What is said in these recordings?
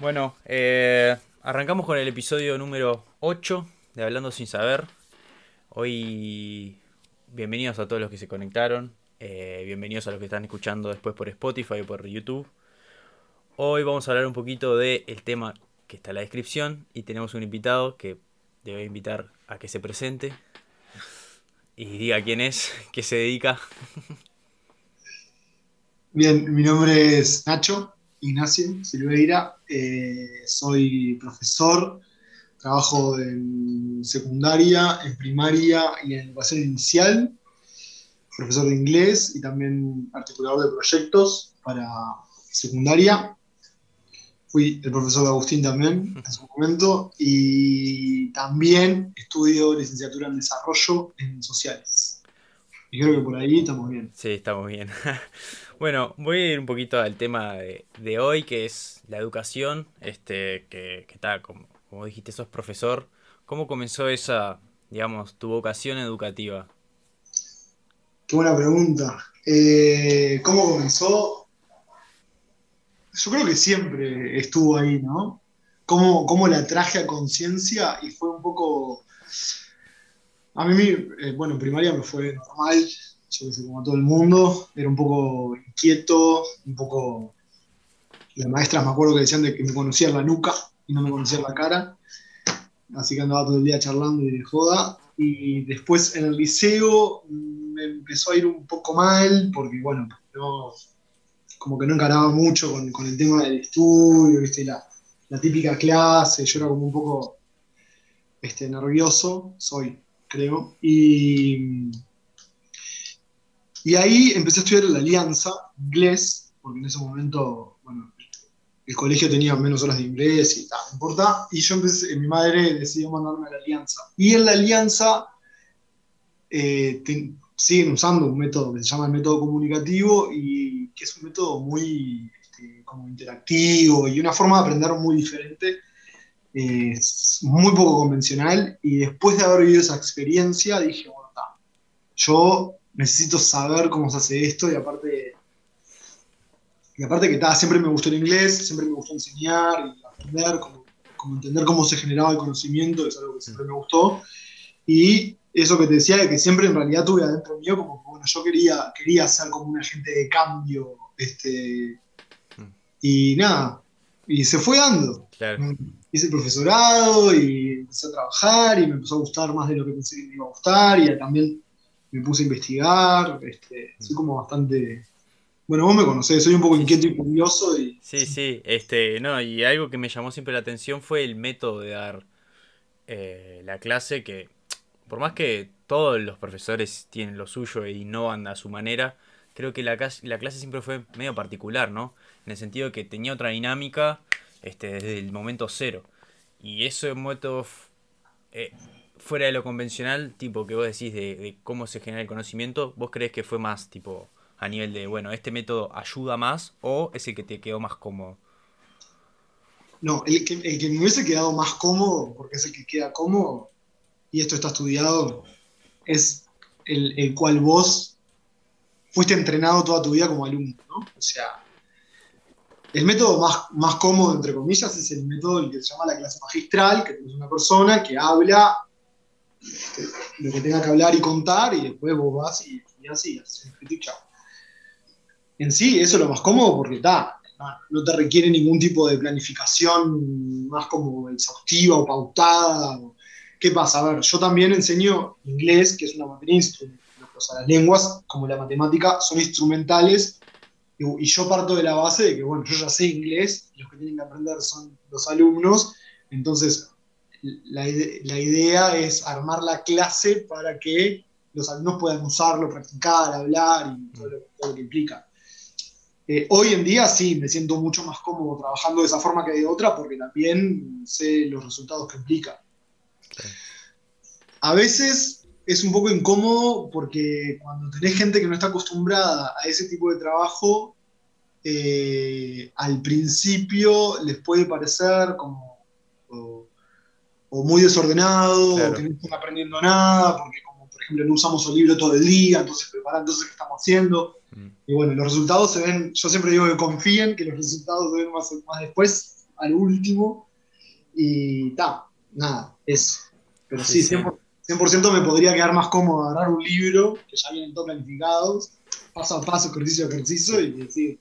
Bueno, eh, arrancamos con el episodio número 8 de Hablando sin saber. Hoy, bienvenidos a todos los que se conectaron. eh, bienvenidos a los que están escuchando después por Spotify o por YouTube. Hoy vamos a hablar un poquito del tema que está en la descripción y tenemos un invitado que debe invitar a que se presente y diga quién es, qué se dedica. Bien, mi nombre es Nacho Ignacio Silveira, eh, soy profesor, trabajo en secundaria, en primaria y en educación inicial, profesor de inglés y también articulador de proyectos para secundaria. Fui el profesor de Agustín también en su momento y también estudio licenciatura en desarrollo en sociales. Y creo que por ahí estamos bien. Sí, estamos bien. Bueno, voy a ir un poquito al tema de, hoy, que es la educación, este, que, que está, como, como dijiste, sos profesor. ¿Cómo comenzó esa, digamos, tu vocación educativa? Qué buena pregunta. Eh, ¿Cómo comenzó? Yo creo que siempre estuvo ahí, ¿no? ¿Cómo, cómo la traje a conciencia y fue un poco... A mí, eh, bueno, en primaria me fue normal, yo que sé, como todo el mundo, era un poco inquieto, un poco... Las maestras me acuerdo que decían de que me conocían la nuca y no me conocían la cara, así que andaba todo el día charlando y de joda. Y después en el liceo me empezó a ir un poco mal, porque bueno, no, como que no encaraba mucho con, con el tema del estudio, ¿viste? La, la, típica clase, yo era como un poco este, nervioso, soy, creo. Y, y ahí empecé a estudiar en la Alianza, inglés, porque en ese momento, bueno, el colegio tenía menos horas de inglés y tal, no importa. Y yo empecé, mi madre decidió mandarme a la Alianza. Y en la Alianza eh, siguen usando un método que se llama el método comunicativo y que es un método muy este, como interactivo y una forma de aprender muy diferente. Muy poco convencional. Y después de haber vivido esa experiencia, dije, bueno, está, yo necesito saber cómo se hace esto y aparte y aparte que ta, siempre me gustó el inglés, siempre me gustó enseñar y aprender, como, como, entender cómo se generaba el conocimiento, es algo que siempre me gustó. Y eso que te decía, de que siempre en realidad tuve adentro mío, como bueno, yo quería, quería ser como un agente de cambio. Este, y nada, y se fue dando. Claro. Hice el profesorado y empecé a trabajar y me empezó a gustar más de lo que pensé que me iba a gustar y también me puse a investigar. Este, soy como bastante bueno, vos me conocés, soy un poco inquieto y curioso. Y... Sí, sí, este, no, y algo que me llamó siempre la atención fue el método de dar eh, la clase, que por más que todos los profesores tienen lo suyo e innovan a su manera, creo que la, la clase siempre fue medio particular, ¿no? En el sentido que tenía otra dinámica este, desde el momento cero. Y ese método eh, fuera de lo convencional, tipo que vos decís de, cómo se genera el conocimiento, ¿vos crees que fue más tipo a nivel de, bueno, este método ayuda más o es el que te quedó más cómodo? No, el que, el que me hubiese quedado más cómodo, porque es el que queda cómodo, y esto está estudiado, es el, el cual vos fuiste entrenado toda tu vida como alumno, ¿no? O sea, el método más, más cómodo, entre comillas, es el método el que se llama la clase magistral, que es una persona que habla lo que tenga que hablar y contar, y después vos vas y, y así, haces el chao en sí, eso es lo más cómodo porque está, no te requiere ningún tipo de planificación más como exhaustiva o pautada. ¿Qué pasa? A ver, yo también enseño inglés, que es una materia instrumental. O sea, las lenguas, como la matemática, son instrumentales. Y, y yo parto de la base de que, bueno, yo ya sé inglés, y los que tienen que aprender son los alumnos. Entonces, la, la idea es armar la clase para que los alumnos puedan usarlo, practicar, hablar y todo lo, que implica. Eh, hoy en día sí, me siento mucho más cómodo trabajando de esa forma que de otra porque también sé los resultados que implica. A veces es un poco incómodo porque cuando tenés gente que no está acostumbrada a ese tipo de trabajo, eh, al principio les puede parecer como o muy desordenado, claro. o que no están aprendiendo nada, porque como por ejemplo no usamos el libro todo el día, entonces preparar entonces qué estamos haciendo. Y bueno, los resultados se ven, yo siempre digo que confíen, que los resultados se ven más, más después, al último. Y ta, nada, eso. Pero sí, Sí, sí. 100%, me podría quedar más cómodo agarrar un libro, que ya vienen todos planificados, paso a paso, ejercicio a ejercicio, y decir,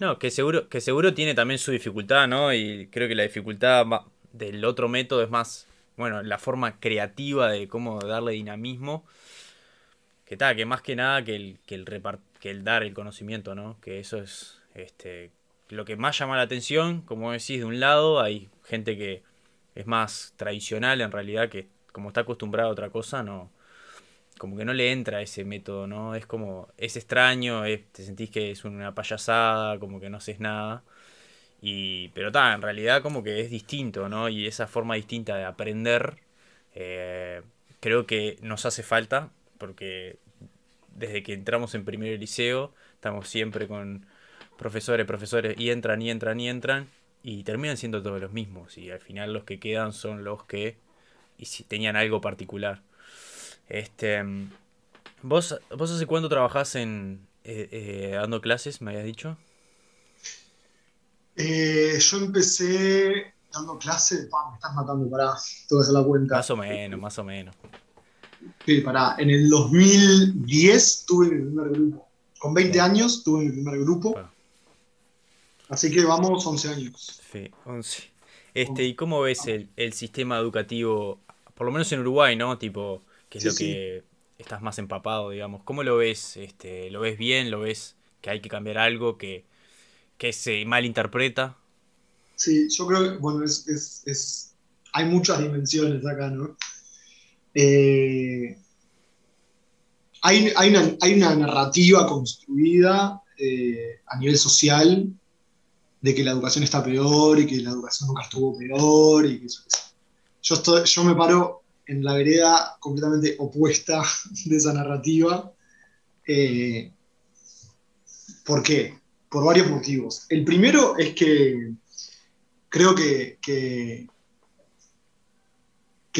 No, que seguro, que seguro tiene también su dificultad, ¿no? Y creo que la dificultad del otro método es más, bueno, la forma creativa de cómo darle dinamismo. Que tal, que más que nada que el, que el repar- que el dar el conocimiento, ¿no? Que eso es este lo que más llama la atención, como decís, de un lado hay gente que es más tradicional en realidad, que como está acostumbrada a otra cosa, no, como que no le entra ese método, ¿no? Es como, es extraño, es- te sentís que es una payasada, como que no haces nada. Y, pero está, en realidad como que es distinto, ¿no? Y esa forma distinta de aprender, eh, creo que nos hace falta, porque desde que entramos en primer liceo, estamos siempre con profesores, profesores, y entran, y entran, y entran, y terminan siendo todos los mismos, y al final los que quedan son los que, y si tenían algo particular. Este, mm, ¿vos, vos hace cuánto trabajás en eh, eh, dando clases, me habías dicho? Eh, yo empecé dando clases, me estás matando, pará, tengo que hacer la cuenta. Más o menos, más o menos. Sí, pará, en el 2010 tuve mi primer grupo. Con 20 años tuve mi primer grupo, Bueno, así que vamos 11 años. sí, 11. Este, ¿y cómo ves el, el sistema educativo, por lo menos en Uruguay, ¿no? Tipo, que es Sí, lo sí. que estás más empapado, digamos. ¿Cómo lo ves? Este, ¿lo ves bien? ¿Lo ves que hay que cambiar algo que, que se malinterpreta? Sí, yo creo que, bueno, es, es- hay muchas dimensiones acá, ¿no? Eh, hay, hay una, hay una narrativa construida eh, a nivel social de que la educación está peor y que la educación nunca estuvo peor y. Yo, estoy, yo me paro en la vereda completamente opuesta de esa narrativa. Eh, ¿Por qué? Por varios motivos. El primero es que creo que, que,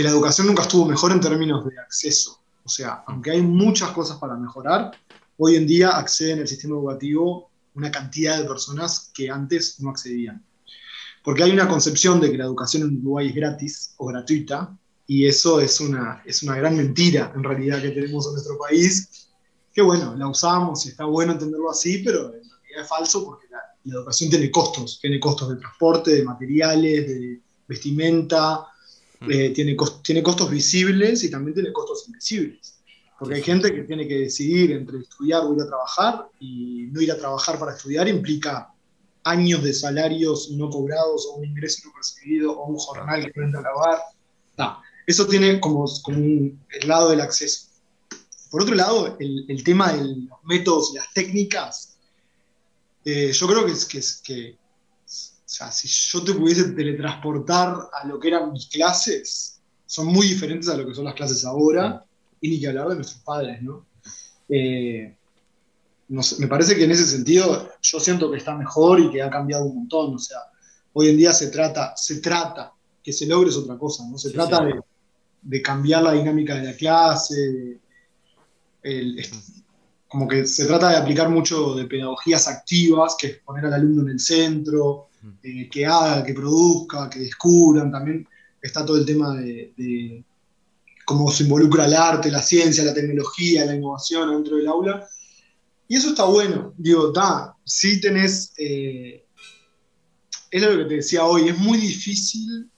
la educación nunca estuvo mejor en términos de acceso. O sea, aunque hay muchas cosas para mejorar, hoy en día acceden al sistema educativo una cantidad de personas que antes no accedían. Porque hay una concepción de que la educación en Uruguay es gratis o gratuita, y eso es una, es una gran mentira en realidad que tenemos en nuestro país, que bueno, la usamos y está bueno entenderlo así, pero es falso porque la, la educación tiene costos, tiene costos de transporte, de materiales, de vestimenta, Mm. eh, tiene, cos- tiene costos visibles y también tiene costos invisibles. Porque hay gente que tiene que decidir entre estudiar o ir a trabajar, y no ir a trabajar para estudiar implica años de salarios no cobrados o un ingreso no percibido o un jornal que no entra a lavar. Ta. Eso tiene como, como un- el lado del acceso. Por otro lado, el, el tema de los métodos y las técnicas, eh, yo creo que que, que o sea, si yo te pudiese teletransportar a lo que eran mis clases, son muy diferentes a lo que son las clases ahora, y ni que hablar de nuestros padres, ¿no? Eh, no sé, me parece que en ese sentido yo siento que está mejor y que ha cambiado un montón. O sea, hoy en día se trata, se trata, que se logre es otra cosa, ¿no? Se Sí, trata sí. De, de cambiar la dinámica de la clase, de- el- como que se trata de aplicar mucho de pedagogías activas, que es poner al alumno en el centro, eh, que haga, que produzca, que descubran. También está todo el tema de, de cómo se involucra el arte, la ciencia, la tecnología, la innovación dentro del aula. Y eso está bueno. Digo, da, sí tenés. eh, es lo que te decía hoy, es muy difícil.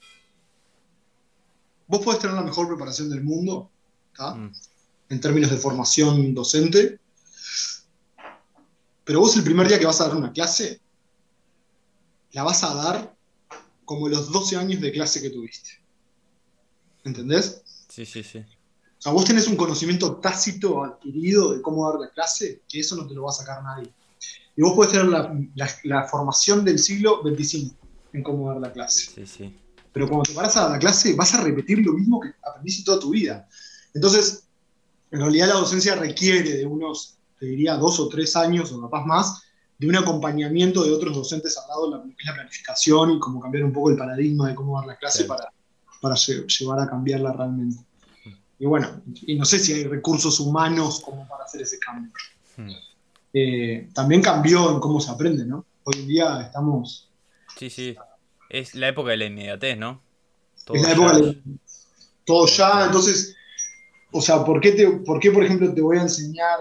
Vos podés tener la mejor preparación del mundo, ¿tá? Mm. en términos de formación docente, pero vos el primer día que vas a dar una clase, la vas a dar como los 12 años de clase que tuviste. ¿Entendés? Sí, sí, sí. O sea, vos tenés un conocimiento tácito adquirido de cómo dar la clase, que eso no te lo va a sacar nadie. Y vos podés tener la, la- la formación del siglo XXV en cómo dar la clase. Sí, sí. Pero cuando te paras a dar la clase, vas a repetir lo mismo que aprendiste toda tu vida. Entonces, en realidad la docencia requiere de unos, te diría, dos o tres años, o capaz más, de un acompañamiento de otros docentes al lado de la, que es la planificación y cómo cambiar un poco el paradigma de cómo dar la clase para, para lle- llevar a cambiarla realmente. Y bueno, y no sé si hay recursos humanos como para hacer ese cambio. Mm. Eh, también cambió en cómo se aprende, ¿no? Hoy en día estamos Sí, sí. Es la época de la inmediatez, ¿no? Todo es la época de Todo ya, entonces, o sea, ¿por qué, te, ¿por qué, por ejemplo, te voy a enseñar,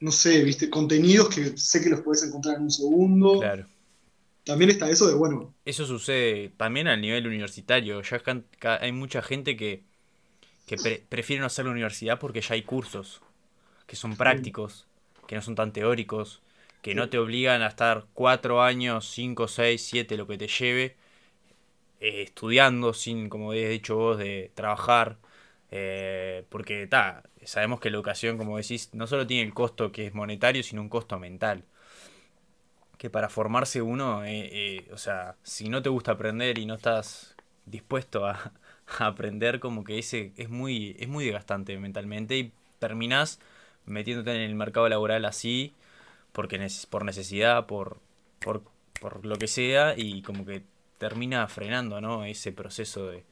no sé, viste, contenidos que sé que los puedes encontrar en un segundo? Claro. También está eso de, bueno. Eso sucede también al nivel universitario. Ya hay mucha gente que, que prefiere no hacer la universidad porque ya hay cursos que son prácticos, que no son tan teóricos, que no te obligan a estar cuatro años, cinco, seis, siete, lo que te lleve, eh, estudiando sin, como habéis dicho vos, de trabajar. Eh, porque ta, sabemos que la educación, como decís, no solo tiene el costo que es monetario, sino un costo mental. Que para formarse uno, eh, o sea, si no te gusta aprender y no estás dispuesto a, a aprender, como que ese es muy, es muy desgastante mentalmente y terminás metiéndote en el mercado laboral así porque por necesidad, por, por, por, lo que sea, y como que termina frenando, ¿no? Ese proceso de,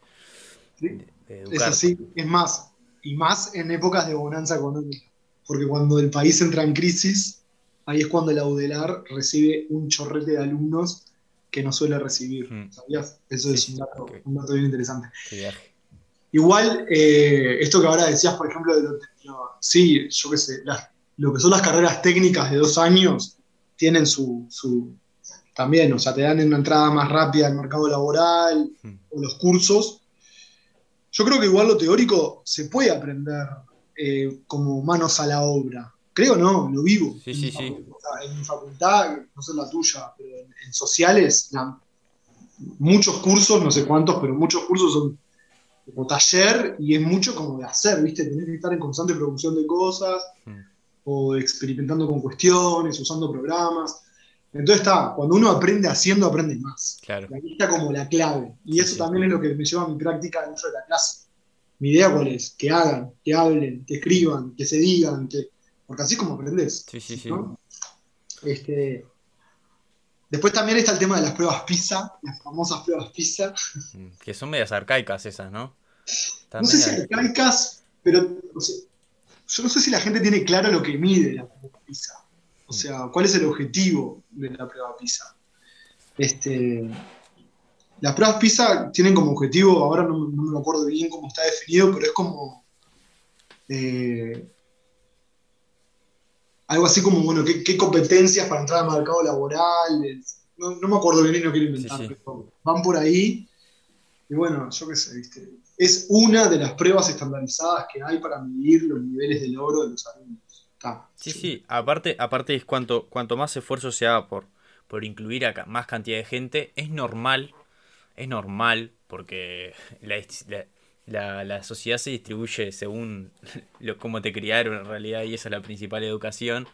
Es así, es más, y más en épocas de bonanza económica, porque cuando el país entra en crisis, ahí es cuando el Audelar recibe un chorrete de alumnos que no suele recibir. Hmm. ¿Sabías? Eso es un dato, bien interesante. Igual, eh, esto que ahora decías, por ejemplo, de lo, sí, yo qué sé, las lo que son las carreras técnicas de dos años tienen su, también, o sea, te dan una entrada más rápida al mercado laboral hmm. o los cursos. Yo creo que igual lo teórico se puede aprender eh, como manos a la obra. Creo no, lo vivo. Sí, sí, sí. en mi facultad, no sé la tuya, pero en, sociales, muchos cursos, no sé cuántos, pero muchos cursos son como taller y es mucho como de hacer, ¿viste? Tenés que estar en constante producción de cosas. Hmm o experimentando con cuestiones, usando programas. Entonces está, cuando uno aprende haciendo, aprende más. Claro. Y ahí está como la clave. Y eso también es lo que me lleva a mi práctica dentro de la clase. Mi idea cuál es, que hagan, que hablen, que escriban, que se digan, que... porque así es como aprendes. Sí, sí, sí. Este... Después también está el tema de las pruebas PISA, las famosas pruebas PISA. Mm, que son medias arcaicas esas, ¿no? no sé si arcaicas, pero yo no sé si la gente tiene claro lo que mide la prueba PISA. O sea, cuál es el objetivo de la prueba PISA. Este, las pruebas PISA tienen como objetivo, ahora no, me acuerdo bien cómo está definido, pero es como eh, algo así como, bueno, ¿qué, competencias para entrar al mercado laboral. No, me acuerdo bien y no quiero inventar, pero van por ahí. Y bueno, yo qué sé, ¿viste? es una de las pruebas estandarizadas que hay para medir los niveles de logro de los alumnos. Sí, sí, aparte, aparte es cuanto, cuanto más esfuerzo se haga por, por incluir a más cantidad de gente, es normal, es normal, porque la, la, sociedad se distribuye según lo, cómo te criaron en realidad, y esa es la principal educación,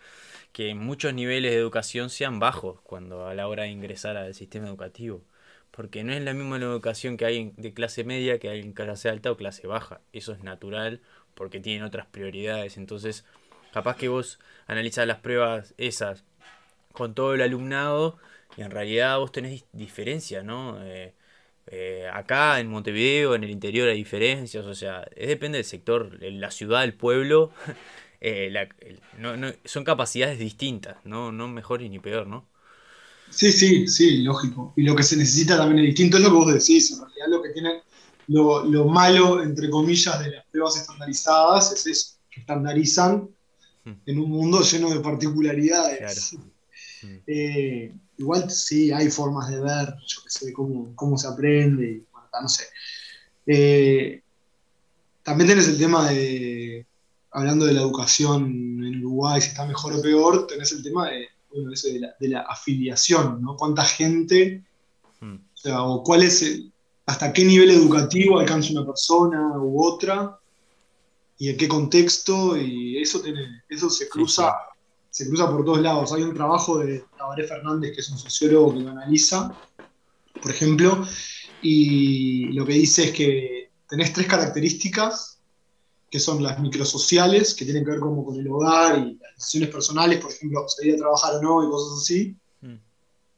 que muchos niveles de educación sean bajos cuando a la hora de ingresar al sistema educativo. Porque no es la misma educación que hay de clase media que hay en clase alta o clase baja. Eso es natural porque tienen otras prioridades. Entonces, capaz que vos analizas las pruebas esas con todo el alumnado y en realidad vos tenés diferencias, ¿no? Eh, eh, acá en Montevideo, en el interior hay diferencias, o sea, es, depende del sector, la ciudad, el pueblo, eh, son capacidades distintas, ¿no? no mejor ni peor, ¿no? Sí, sí, sí, lógico. Y lo que se necesita también es distinto, es lo que vos decís. En realidad lo que tienen, lo, malo, entre comillas, de las pruebas estandarizadas es eso, que estandarizan. En un mundo lleno de particularidades. Eh, igual sí, hay formas de ver, yo qué sé, cómo, cómo se aprende, no sé. Eh, también tenés el tema de, hablando de la educación en Uruguay, si está mejor o peor, tenés el tema de bueno, eso de la, afiliación, ¿no? ¿Cuánta gente, o sea, o cuál es, hasta qué nivel educativo alcanza una persona u otra, y en qué contexto, y eso, tiene, eso se cruza, se cruza por todos lados. Hay un trabajo de Tabaré Fernández, que es un sociólogo que lo analiza, por ejemplo, y lo que dice es que tenés tres características que son las microsociales, que tienen que ver como con el hogar y las decisiones personales, por ejemplo, salir a trabajar o no y cosas así. Mm.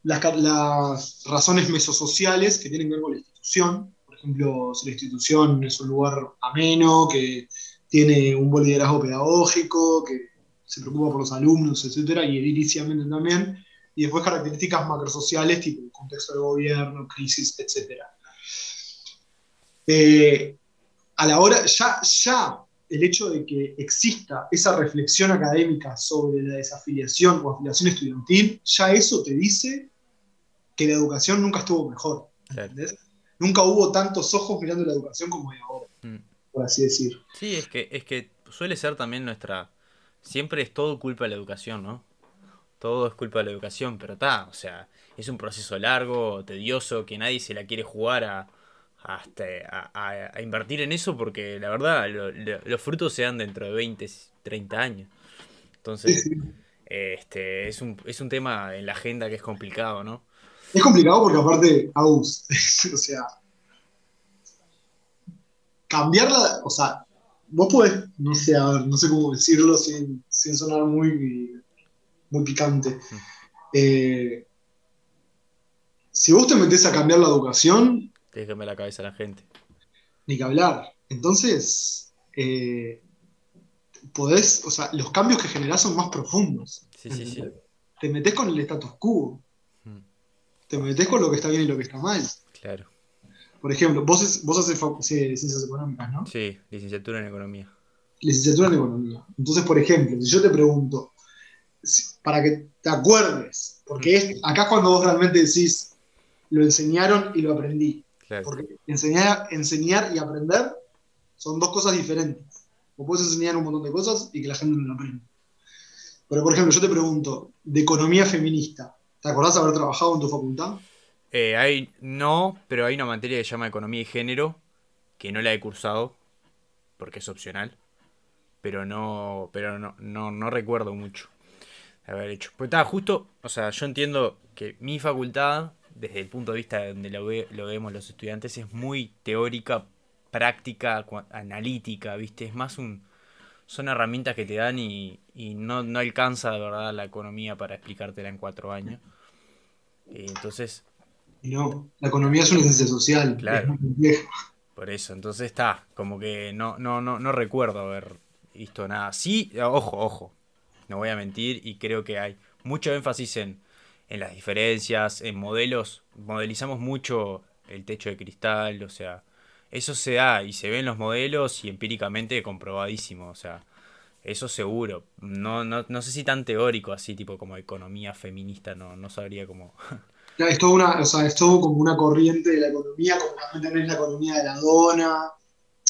Las, razones mesosociales, que tienen que ver con la institución, por ejemplo, si la institución es un lugar ameno, que tiene un buen liderazgo pedagógico, que se preocupa por los alumnos, etc. Y ediliciamente también. y después características macrosociales, tipo contexto de gobierno, crisis, etc. Eh, a la hora, ya, ya el hecho de que exista esa reflexión académica sobre la desafiliación o afiliación estudiantil, ya eso te dice que la educación nunca estuvo mejor. Nunca hubo tantos ojos mirando la educación como hay ahora, mm. Por así decir. Sí, es que, es que suele ser también nuestra... Siempre es todo culpa de la educación, ¿no? Todo es culpa de la educación, pero está, o sea, es un proceso largo, tedioso, que nadie se la quiere jugar a, a, invertir en eso porque la verdad los frutos se dan dentro de 20, 30 años. Entonces, este es un, es un tema en la agenda que es complicado, ¿no? Es complicado porque aparte, Aus, o sea, cambiarla, o sea, vos podés, no sé, no sé cómo decirlo sin, sonar muy, muy picante. Eh, si vos te metés a cambiar la educación, Déjame la cabeza a la gente. Ni que hablar. Entonces, eh, podés, o sea, los cambios que generás son más profundos. Sí, sí, sí. Te metes con el status quo. Hmm. Te metes con lo que está bien y lo que está mal. Claro. Por ejemplo, vos, vos haces ciencias económicas, ¿no? Sí, licenciatura en economía. Licenciatura en economía. Entonces, por ejemplo, si yo te pregunto, para que te acuerdes, porque hmm. es, acá cuando vos realmente decís, lo enseñaron y lo aprendí. Porque enseñar, enseñar y aprender son dos cosas diferentes. O puedes enseñar un montón de cosas y que la gente no lo aprenda. Pero, por ejemplo, yo te pregunto, de economía feminista, ¿te acordás de haber trabajado en tu facultad? Eh, hay, no, pero hay una materia que se llama Economía y Género, que no la he cursado, porque es opcional. Pero no, pero no, no, no recuerdo mucho haber hecho. Pues estaba justo, o sea, yo entiendo que mi facultad desde el punto de vista de donde lo, lo vemos los estudiantes, es muy teórica, práctica, analítica, ¿viste? Es más un... Son herramientas que te dan y, no, alcanza de verdad la economía para explicártela en cuatro años. Y. No, la economía es una ciencia social. Claro. Por eso, entonces está, como que no, no, no, no recuerdo haber visto nada. Sí, ojo, ojo, no voy a mentir y creo que hay mucho énfasis en en las diferencias, en modelos, modelizamos mucho el techo de cristal, o sea, eso se da y se ve en los modelos y empíricamente comprobadísimo, o sea, eso seguro. No, no, no sé si tan teórico así, tipo como economía feminista, no, no sabría cómo. Es todo, una, o sea, es todo como una corriente de la economía, como también tenés la economía de la dona.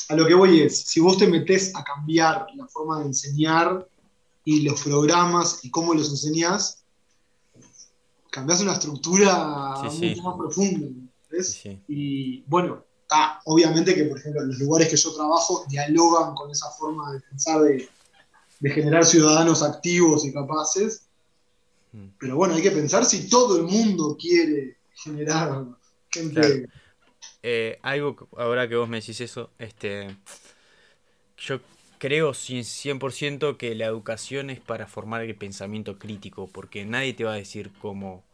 A lo que voy es, si vos te metés a cambiar la forma de enseñar y los programas y cómo los enseñás, cambias una estructura mucho más profunda. y bueno, obviamente que, por ejemplo, en los lugares que yo trabajo dialogan con esa forma de pensar de, generar ciudadanos activos y capaces. Mm. Pero bueno, hay que pensar si todo el mundo quiere generar gente. Eh, algo, ahora que vos me decís eso, este, yo creo 100% que la educación es para formar el pensamiento crítico, porque nadie te va a decir cómo,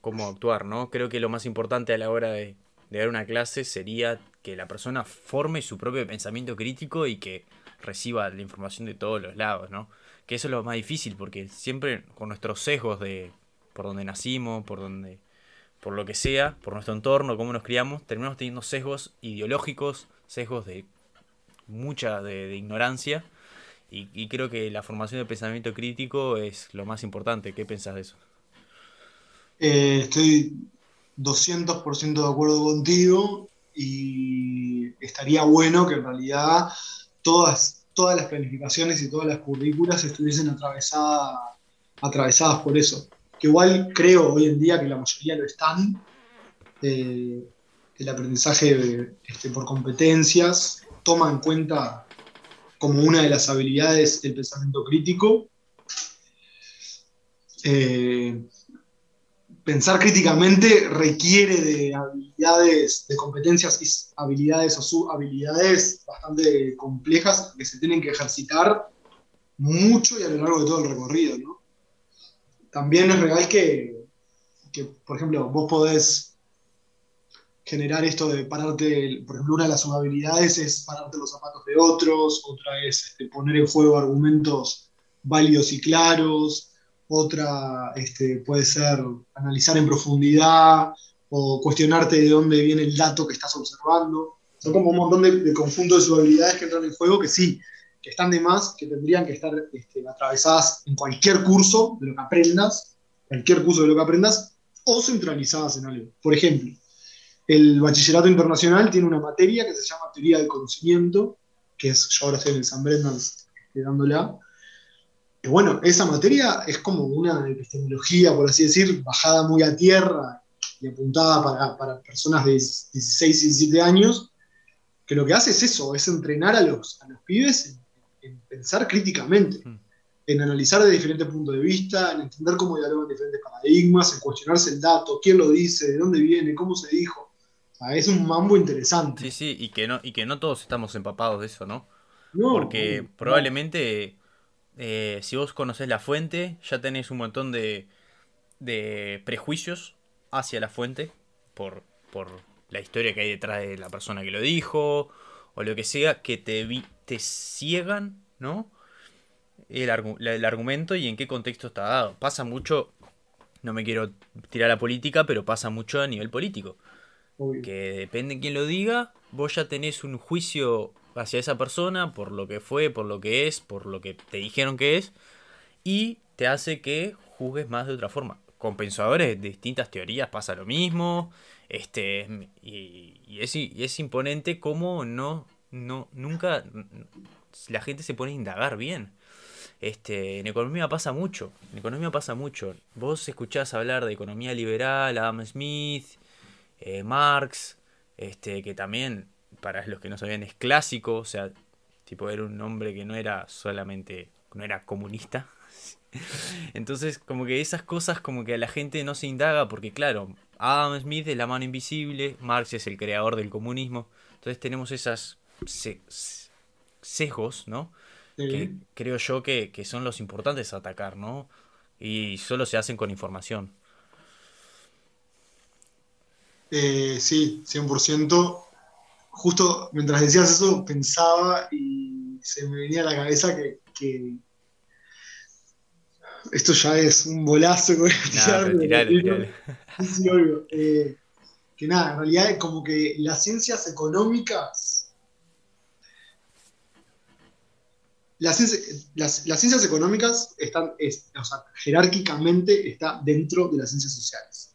cómo actuar, ¿no? Creo que lo más importante a la hora de, dar una clase sería que la persona forme su propio pensamiento crítico y que reciba la información de todos los lados, ¿no? Que eso es lo más difícil, porque siempre con nuestros sesgos de por donde nacimos, por donde por lo que sea, por nuestro entorno, cómo nos criamos, terminamos teniendo sesgos ideológicos, sesgos de mucha de, ignorancia. Y, creo que la formación de pensamiento crítico es lo más importante. ¿Qué pensás de eso? Eh, estoy 200% de acuerdo contigo y estaría bueno que en realidad todas, todas las planificaciones y todas las currículas estuviesen atravesadas, atravesadas por eso. Que igual creo hoy en día que la mayoría lo están. Eh, el aprendizaje este, por competencias toma en cuenta como una de las habilidades el pensamiento crítico. Eh, pensar críticamente requiere de habilidades, de competencias y habilidades o subhabilidades bastante complejas que se tienen que ejercitar mucho y a lo largo de todo el recorrido. También es real que, que, por ejemplo, vos podés generar esto de pararte, por ejemplo, una de las habilidades es pararte los zapatos de otros, otra es este, poner en juego argumentos válidos y claros, otra este, puede ser analizar en profundidad o cuestionarte de dónde viene el dato que estás observando. Son como un montón de, de habilidades que entran en juego que sí, que están de más, que tendrían que estar este, atravesadas en cualquier curso de lo que aprendas, cualquier curso de lo que aprendas, o centralizadas en algo. Por ejemplo, el bachillerato internacional tiene una materia que se llama teoría del conocimiento, que es, yo ahora estoy en el San Brendan este, dándola, bueno, esa materia es como una epistemología, por así decir, bajada muy a tierra y apuntada para, para personas de 16 y 17 años, que lo que hace es eso, es entrenar a los, a los pibes en, pensar críticamente, mm. en analizar de diferentes puntos de vista, en entender cómo dialogan diferentes paradigmas, en cuestionarse el dato, quién lo dice, de dónde viene, cómo se dijo. es un mambo interesante. Sí, sí, y que no, y que no todos estamos empapados de eso, ¿no? no Porque probablemente eh, si vos conocés la fuente, ya tenés un montón de, de prejuicios hacia la fuente por, por la historia que hay detrás de la persona que lo dijo o lo que sea, que te, te ciegan, ¿no? El, el, argumento y en qué contexto está dado. Pasa mucho, no me quiero tirar a política, pero pasa mucho a nivel político. Que depende de quién lo diga, vos ya tenés un juicio hacia esa persona por lo que fue, por lo que es, por lo que te dijeron que es, y te hace que juzgues más de otra forma. Con pensadores de distintas teorías pasa lo mismo, este, y, es, es, imponente cómo no, no, nunca la gente se pone a indagar bien. Este, en economía pasa mucho, en economía pasa mucho. Vos escuchás hablar de economía liberal, Adam Smith, eh, Marx, este, que también para los que no sabían, es clásico, o sea, tipo era un hombre que no era solamente, no era comunista. Entonces, como que esas cosas como que a la gente no se indaga porque claro, Adam Smith es la mano invisible, Marx es el creador del comunismo. Entonces tenemos esas sesgos, ¿no? Que creo yo que, son los importantes a atacar, ¿no? Y solo se hacen con información. Eh, sí, 100% justo mientras decías eso pensaba y se me venía a la cabeza que, esto ya es un bolazo que que nada, en realidad es como que las ciencias económicas, las, ciencias económicas están, o sea, jerárquicamente está dentro de las ciencias sociales.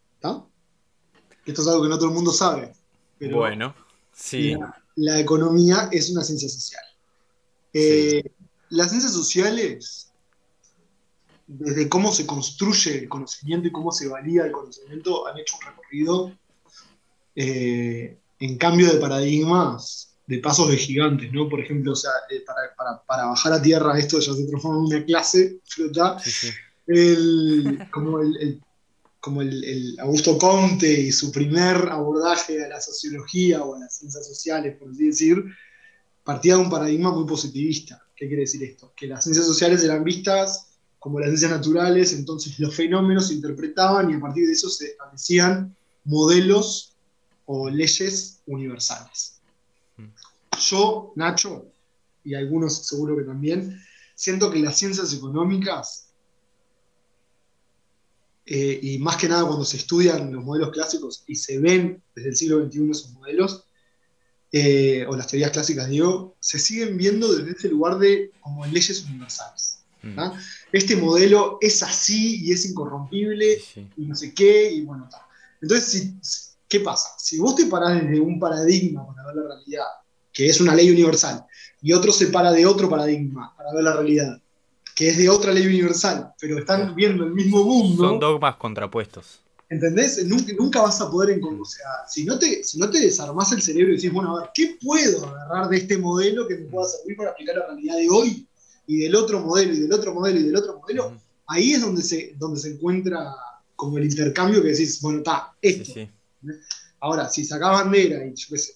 Esto es algo que no todo el mundo sabe. bueno. Sí. La, economía es una ciencia social. Eh, las ciencias sociales, desde cómo se construye el conocimiento y cómo se valía el conocimiento, han hecho un recorrido eh, en cambio de paradigmas de pasos de gigantes, ¿no? Por ejemplo, o sea, eh, para, bajar a tierra esto ya se transforma en una clase, como el, como el, Augusto Comte y su primer abordaje a la sociología o a las ciencias sociales, por así decir, partía de un paradigma muy positivista. ¿Qué quiere decir esto? Que las ciencias sociales eran vistas como las ciencias naturales, entonces los fenómenos se interpretaban y a partir de eso se establecían modelos o leyes universales. Mm. Yo, Nacho, y algunos seguro que también, siento que las ciencias económicas eh, y más que nada cuando se estudian los modelos clásicos y se ven desde el siglo XXI esos modelos, eh, o las teorías clásicas, digo, se siguen viendo desde este lugar de como leyes universales. Mm. Este modelo es así y es incorrompible y no sé qué, y bueno, está. Entonces, ¿qué pasa? Si vos te parás desde un paradigma para ver la realidad, que es una ley universal, y otro se para de otro paradigma para ver la realidad, que es de otra ley universal, pero están viendo el mismo mundo. Son dogmas contrapuestos. ¿Entendés? Nunca, vas a poder encontrar. O sea, si no, te, si no te desarmás el cerebro y decís, bueno, a ver, ¿qué puedo agarrar de este modelo que me pueda servir para aplicar la realidad de hoy? Y del otro modelo, y del otro modelo, y del otro modelo. Ahí es donde se, donde se encuentra como el intercambio que decís, bueno, está, esto. Ahora, si sacás bandera y yo qué sé,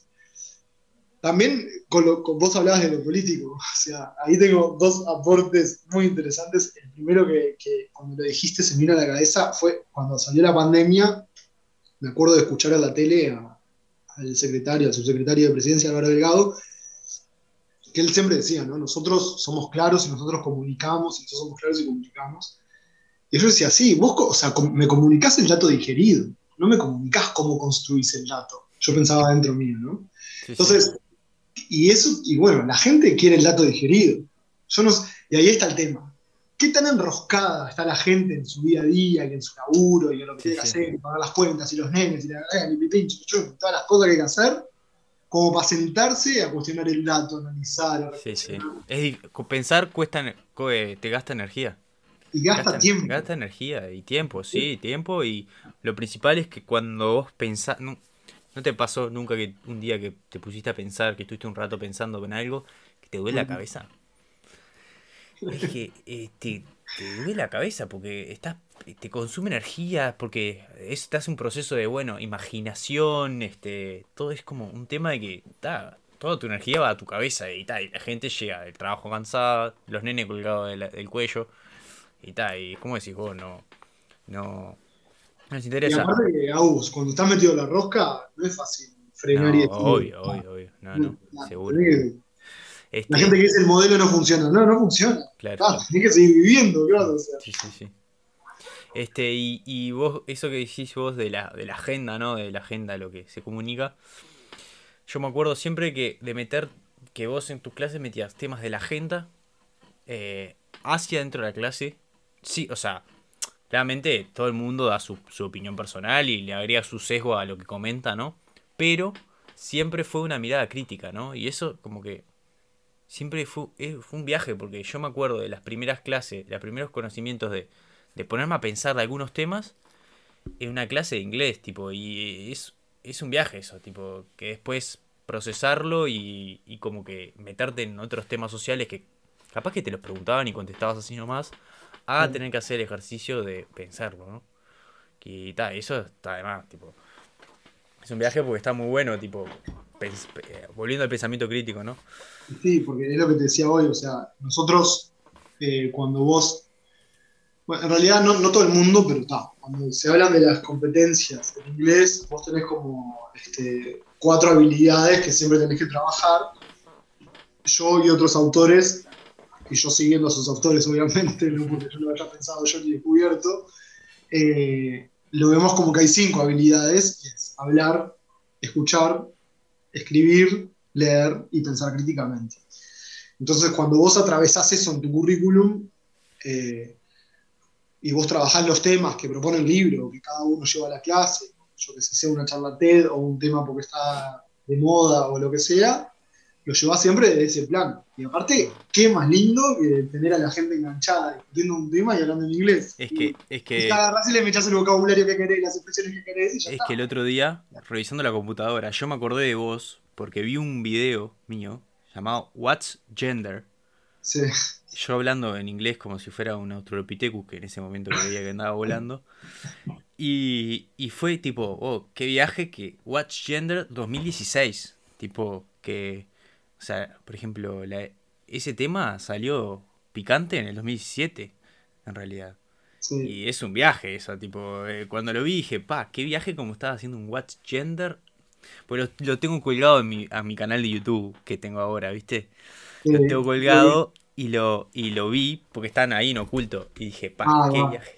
también con, lo, vos hablabas de lo político, o sea, ahí tengo dos aportes muy interesantes. El primero que, cuando lo dijiste se me vino a la cabeza fue cuando salió la pandemia, me acuerdo de escuchar a la tele al secretario, al subsecretario de presidencia Álvaro Delgado, que él siempre decía, ¿no? Nosotros somos claros y nosotros comunicamos, y nosotros somos claros y comunicamos. Y yo decía, sí, vos o sea, me comunicás el dato digerido, no me comunicás cómo construís el dato. Yo pensaba dentro mío, ¿no? Entonces, y eso, y bueno, la gente quiere el dato digerido. Yo no, y ahí está el tema. ¿Qué tan enroscada está la gente en su día a día y en su laburo y en lo que tiene que hacer, y pagar las cuentas y los nenes y la, eh, todas las cosas que hay que hacer? como para sentarse a cuestionar el dato, analizar. Sí, sí. Es, pensar cuesta, eh, te gasta energía. Y gasta, tiempo. Gasta energía y tiempo, sí, tiempo. Y lo principal es que cuando vos pensás. No, te pasó nunca que un día que te pusiste a pensar, que estuviste un rato pensando en algo, que te duele la cabeza? Es que eh, te, te duele la cabeza porque estás te consume energía, porque es, te hace un proceso de, bueno, imaginación, este, todo es como un tema de que, ta, toda tu energía va a tu cabeza y, ta, y la gente llega del trabajo cansada, los nenes colgados del, cuello, y tal, y como decís vos, no, no, no les interesa. Y aparte que, cuando estás metido en la rosca, no es fácil frenar y Obvio, obvio, obvio, no, no, seguro. La este gente que dice el modelo no funciona, no, no funciona. Claro. Ah, que seguir viviendo, claro. O sea. Sí, sí, sí. Este, y, vos, eso que decís vos de la, de la agenda, ¿no? De la agenda, lo que se comunica. Yo me acuerdo siempre que de meter, que vos en tus clases metías temas de la agenda eh, hacia dentro de la clase. Sí, o sea, claramente todo el mundo da su, su opinión personal y le agrega su sesgo a lo que comenta, ¿no? Pero siempre fue una mirada crítica, ¿no? Y eso como que siempre fue, eh, fue un viaje, porque yo me acuerdo de las primeras clases, los primeros conocimientos de, de ponerme a pensar de algunos temas en una clase de inglés, tipo, y es, es un viaje eso, tipo, que después procesarlo y, y como que meterte en otros temas sociales que capaz que te los preguntaban y contestabas así nomás, a tener que hacer el ejercicio de pensarlo, ¿no? Y tal, eso está de más, tipo. Es un viaje porque está muy bueno, tipo, volviendo al pensamiento crítico, ¿no? Sí, porque es lo que te decía hoy, o sea, nosotros, eh, cuando vos bueno, en realidad no, no todo el mundo, pero está. Cuando se hablan de las competencias en inglés, vos tenés como este, cuatro habilidades que siempre tenés que trabajar. Yo y otros autores, y yo siguiendo a sus autores, obviamente, no porque yo lo haya pensado yo ni descubierto, eh, lo vemos como que hay cinco habilidades, es hablar, escuchar, escribir, leer y pensar críticamente. Entonces, cuando vos atravesás eso en tu currículum, eh, y vos trabajás los temas que propone el libro, que cada uno lleva a la clase, yo que sé, sea una charla TED o un tema porque está de moda o lo que sea, lo llevas siempre desde ese plan. Y aparte, qué más lindo que tener a la gente enganchada discutiendo un tema y hablando en inglés. Es que. Es que y le echás el vocabulario que querés, las expresiones que querés y ya Es que el otro día, revisando la computadora, yo me acordé de vos porque vi un video mío llamado What's Gender. Sí yo hablando en inglés como si fuera un Australopithecus, que en ese momento creía que andaba volando. Y, y fue tipo, oh, qué viaje que Watch Gender 2016. Tipo, que, o sea, por ejemplo, la, ese tema salió picante en el 2017, en realidad. Y es un viaje eso, tipo, eh, cuando lo vi dije, pa, qué viaje como estaba haciendo un Watch Gender. Pues lo, tengo colgado en mi, a mi canal de YouTube que tengo ahora, ¿viste? Lo tengo colgado y lo, y lo vi porque están ahí en oculto. Y dije, pa, ah, qué viaje.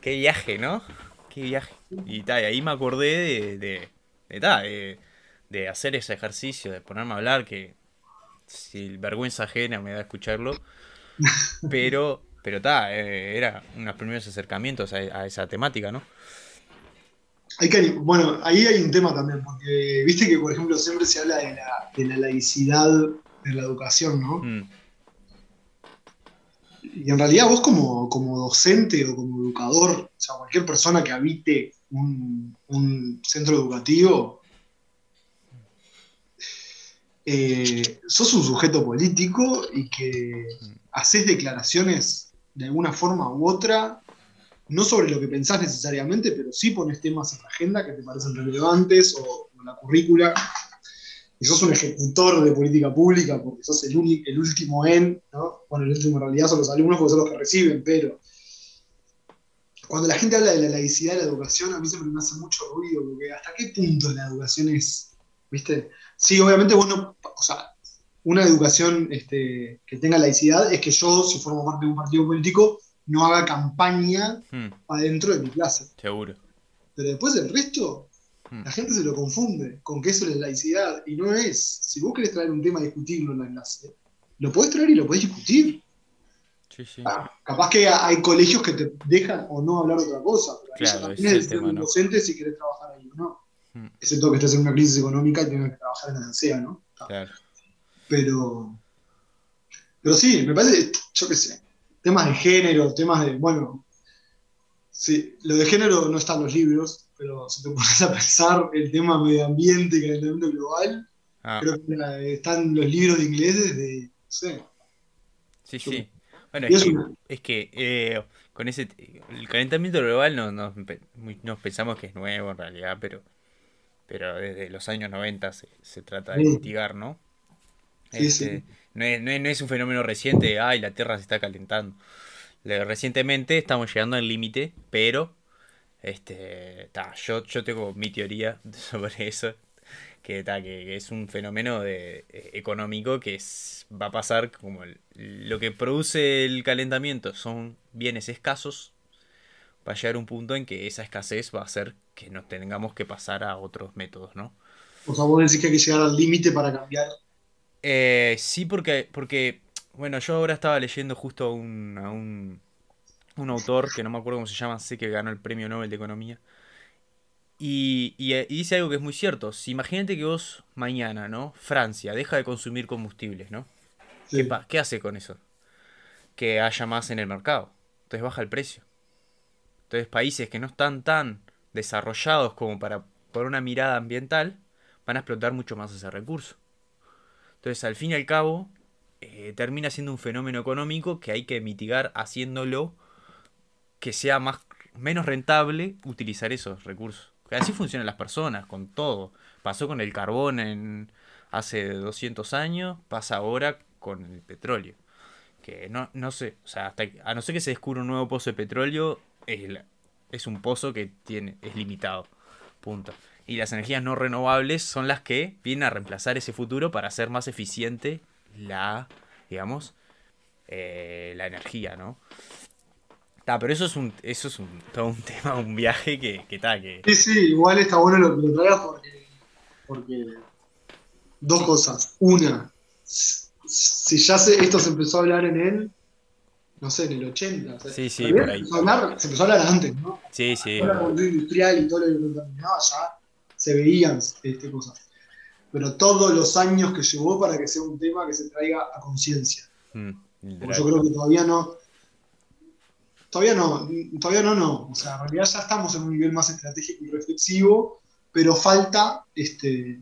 Qué viaje, ¿no? Qué viaje. Y, tal, y ahí me acordé de, de, de, de, hacer ese ejercicio, de ponerme a hablar, que si vergüenza ajena me da escucharlo. Pero, pero ta, eh, era unos primeros acercamientos a, esa temática, ¿no? Hay que, bueno, ahí hay un tema también, porque viste que, por ejemplo, siempre se habla de la, de la laicidad en la educación, ¿no? Mm y en realidad vos como, docente o como educador, o sea, cualquier persona que habite un, centro educativo, eh, sos un sujeto político y que haces declaraciones de alguna forma u otra, no sobre lo que pensás necesariamente, pero sí pones temas en la agenda que te parecen relevantes o la currícula y sos un ejecutor de política pública porque sos el, el último en, ¿no? Bueno, el último en realidad son los alumnos porque son los que reciben, pero cuando la gente habla de la laicidad de la educación, a mí siempre me hace mucho ruido, porque hasta qué punto la educación es, ¿viste? Sí, obviamente vos no, o sea, una educación este, que tenga laicidad es que yo, si formo parte de un partido político, no haga campaña Hmm, adentro de mi clase. seguro. Pero después el resto, Hmm. la gente se lo confunde con que eso es laicidad. Y no es. Si vos querés traer un tema a discutirlo en la clase, lo podés traer y lo podés discutir. Sí, sí. Ah, capaz que hay colegios que te dejan o no hablar de otra cosa. Pero ahí Claro, ya también es el tema, docente si querés trabajar ahí o no. Hmm. Excepto que estés en una crisis económica y tengas que trabajar en la que sea, ¿no? Claro. Pero. Pero sí, me parece, yo qué sé, temas de género, temas de. Bueno. Sí, lo de género no está en los libros, pero si te pones a pensar el tema medio ambiente y calentamiento global, Ah, creo que están los libros de inglés desde. No sé. sí, sí. Bueno, es que, es que eh, con ese el calentamiento global no, no- nos pensamos que es nuevo en realidad, pero pero desde los años 90 se, se trata de mitigar, ¿no? Sí, Este, sí. No es, no es- no es un fenómeno reciente de, ay, la Tierra se está calentando. Le- Recientemente estamos llegando al límite, pero este, ta, yo, yo tengo mi teoría sobre eso, que, ta, que, es un fenómeno de, eh, económico que es- va a pasar como el- lo que produce el calentamiento son bienes escasos, va a llegar un punto en que esa escasez va a hacer que nos tengamos que pasar a otros métodos, ¿no? O sea, vos decís que hay que llegar al límite para cambiar. Eh, sí, porque, porque, bueno, yo ahora estaba leyendo justo a un, a un, un autor que no me acuerdo cómo se llama, sé que ganó el premio Nobel de Economía. Y, y, eh, y dice algo que es muy cierto. Si imagínate que vos mañana, ¿no? Francia deja de consumir combustibles, ¿no? ¿Qué, Sí. pa- qué hace con eso? Que haya más en el mercado. Entonces baja el precio. Entonces países que no están tan desarrollados como para por una mirada ambiental van a explotar mucho más ese recurso. Entonces al fin y al cabo eh, termina siendo un fenómeno económico que hay que mitigar haciéndolo que sea más menos rentable utilizar esos recursos. Así funcionan las personas, con todo. Pasó con el carbón en hace 200 años, pasa ahora con el petróleo. Que no, no sé, o sea, hasta, a no ser que se descubra un nuevo pozo de petróleo, es, la- es un pozo que tiene, es limitado. Punto. Y las energías no renovables son las que vienen a reemplazar ese futuro para hacer más eficiente la, digamos, eh, la energía, ¿no? Ta, pero eso es un, eso es un, todo un tema, un viaje que, que ta, que. Sí, sí, igual está bueno lo que lo traigas porque, porque dos cosas. Una, si ya se, esto se empezó a hablar en el, no sé, en el 80. o sea, Sí, sí, por ahí. Se empezó, a hablar, se empezó a hablar antes, ¿no? Sí, sí. Toda la revolución industrial y todo lo que contaminaba ya se veían este, cosas. Pero todos los años que llevó para que sea un tema que se traiga a conciencia. Mm, yo creo que todavía no. Todavía no, todavía no, no. O sea, en realidad ya estamos en un nivel más estratégico y reflexivo, pero falta, este,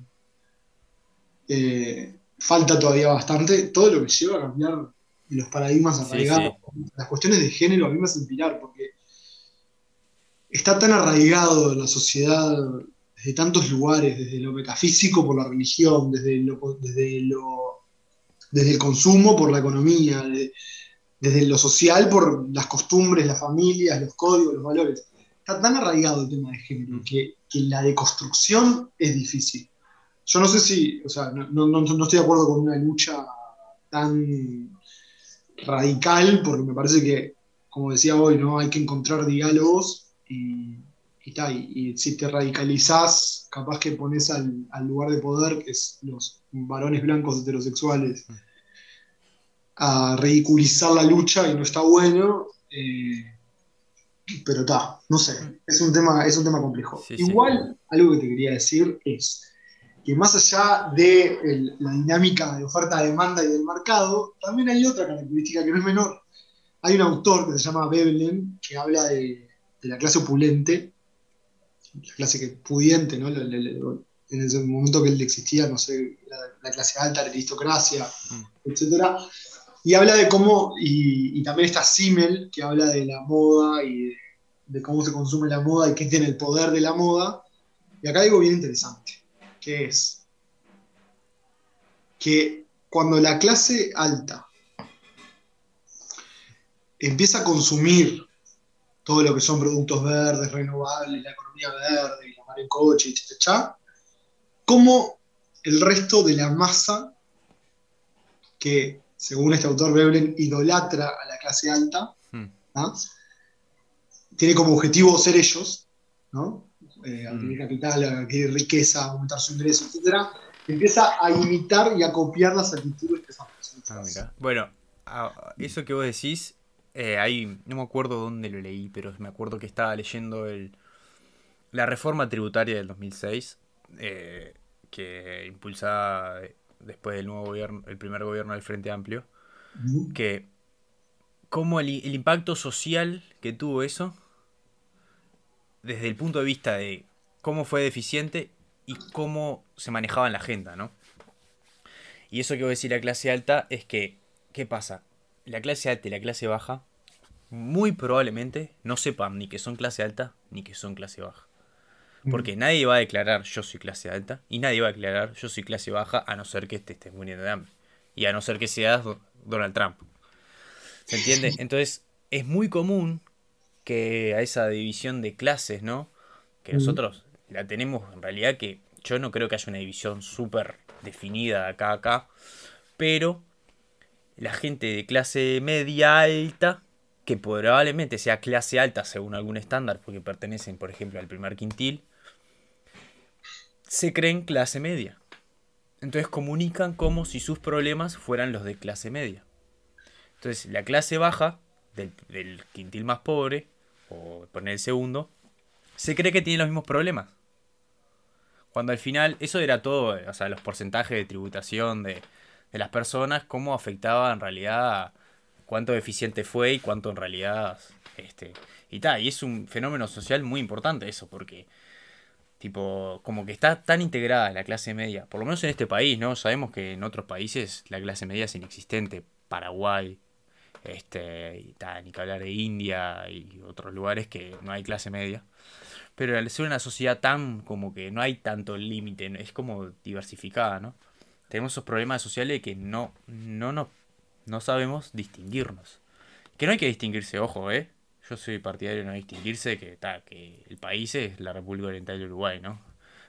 eh, falta todavía bastante. Todo lo que lleva a cambiar los paradigmas Sí, arraigados. Las cuestiones de género a mí me hacen pirar, porque está tan arraigado en la sociedad desde tantos lugares, desde lo metafísico por la religión, desde lo, desde lo desde el consumo por la economía, de- desde lo social por las costumbres, las familias, los códigos, los valores. Está tan arraigado el tema de género Mm. que, que la deconstrucción es difícil. Yo no sé si, o sea, no- no- no estoy de acuerdo con una lucha tan radical, porque me parece que, como decía hoy, ¿no? hay que encontrar diálogos y, y, ta, y- y si te radicalizás, capaz que pones al, al lugar de poder, que es los varones blancos heterosexuales, a ridiculizar la lucha y no está bueno. eh, pero está, no sé, es un tema, es un tema complejo. Sí, sí. Igual, algo que te quería decir es que más allá de el- la dinámica de oferta-demanda y del mercado, también hay otra característica que no es menor. Hay un autor que se llama Veblen que habla de, de la clase opulente, la clase que pudiente, ¿no? En ese momento que él existía, no sé, la, la clase alta, la aristocracia, Mm. etcétera. Y habla de cómo, y, y también está Simmel, que habla de la moda y de, de cómo se consume la moda y quién tiene el poder de la moda. Y acá hay algo bien interesante, que es que cuando la clase alta empieza a consumir todo lo que son productos verdes, renovables, la economía verde, la mar en coche, etc., como el resto de la masa que, según este autor Veblen, idolatra a la clase alta, Mm. ¿ah? tiene como objetivo ser ellos, ¿no? Eh, Mm. adquirir capital, adquirir riqueza, aumentar su ingreso, etc. Empieza a imitar y a copiar las actitudes que esas personas Ah. Bueno, eso que vos decís, eh, ahí no me acuerdo dónde lo leí, pero me acuerdo que estaba leyendo el, la reforma tributaria del 2006, eh, que impulsada eh, después del nuevo gobierno, el primer gobierno del Frente Amplio, que cómo el, el impacto social que tuvo eso, desde el punto de vista de cómo fue deficiente y cómo se manejaba en la agenda, ¿no? Y eso que voy a decir la clase alta es que, ¿qué pasa? La clase alta y la clase baja muy probablemente no sepan ni que son clase alta ni que son clase baja. Porque nadie va a declarar yo soy clase alta y nadie va a declarar yo soy clase baja a no ser que te estés muriendo de hambre. Y a no ser que seas Do- Donald Trump. ¿Se entiende? Entonces es muy común que a esa división de clases, ¿no? Que nosotros la tenemos en realidad que yo no creo que haya una división súper definida de acá a acá. Pero la gente de clase media alta, que probablemente sea clase alta según algún estándar, porque pertenecen, por ejemplo, al primer quintil, se creen clase media. Entonces comunican como si sus problemas fueran los de clase media. Entonces la clase baja, del, quintil más pobre, o poner el segundo, se cree que tiene los mismos problemas. Cuando al final eso era todo, o sea, los porcentajes de tributación de, de las personas, cómo afectaba en realidad cuánto eficiente fue y cuánto en realidad este y tal, y es un fenómeno social muy importante eso porque tipo como que está tan integrada la clase media, por lo menos en este país, ¿no? Sabemos que en otros países la clase media es inexistente, Paraguay, este y tal, ni que hablar de India y otros lugares que no hay clase media. Pero al ser una sociedad tan como que no hay tanto límite, es como diversificada, ¿no? Tenemos esos problemas sociales que no, no, no, no sabemos distinguirnos. Que no hay que distinguirse, ojo, ¿eh? Yo soy partidario de no distinguirse, que, ta, que el país es la República Oriental de Uruguay, ¿no?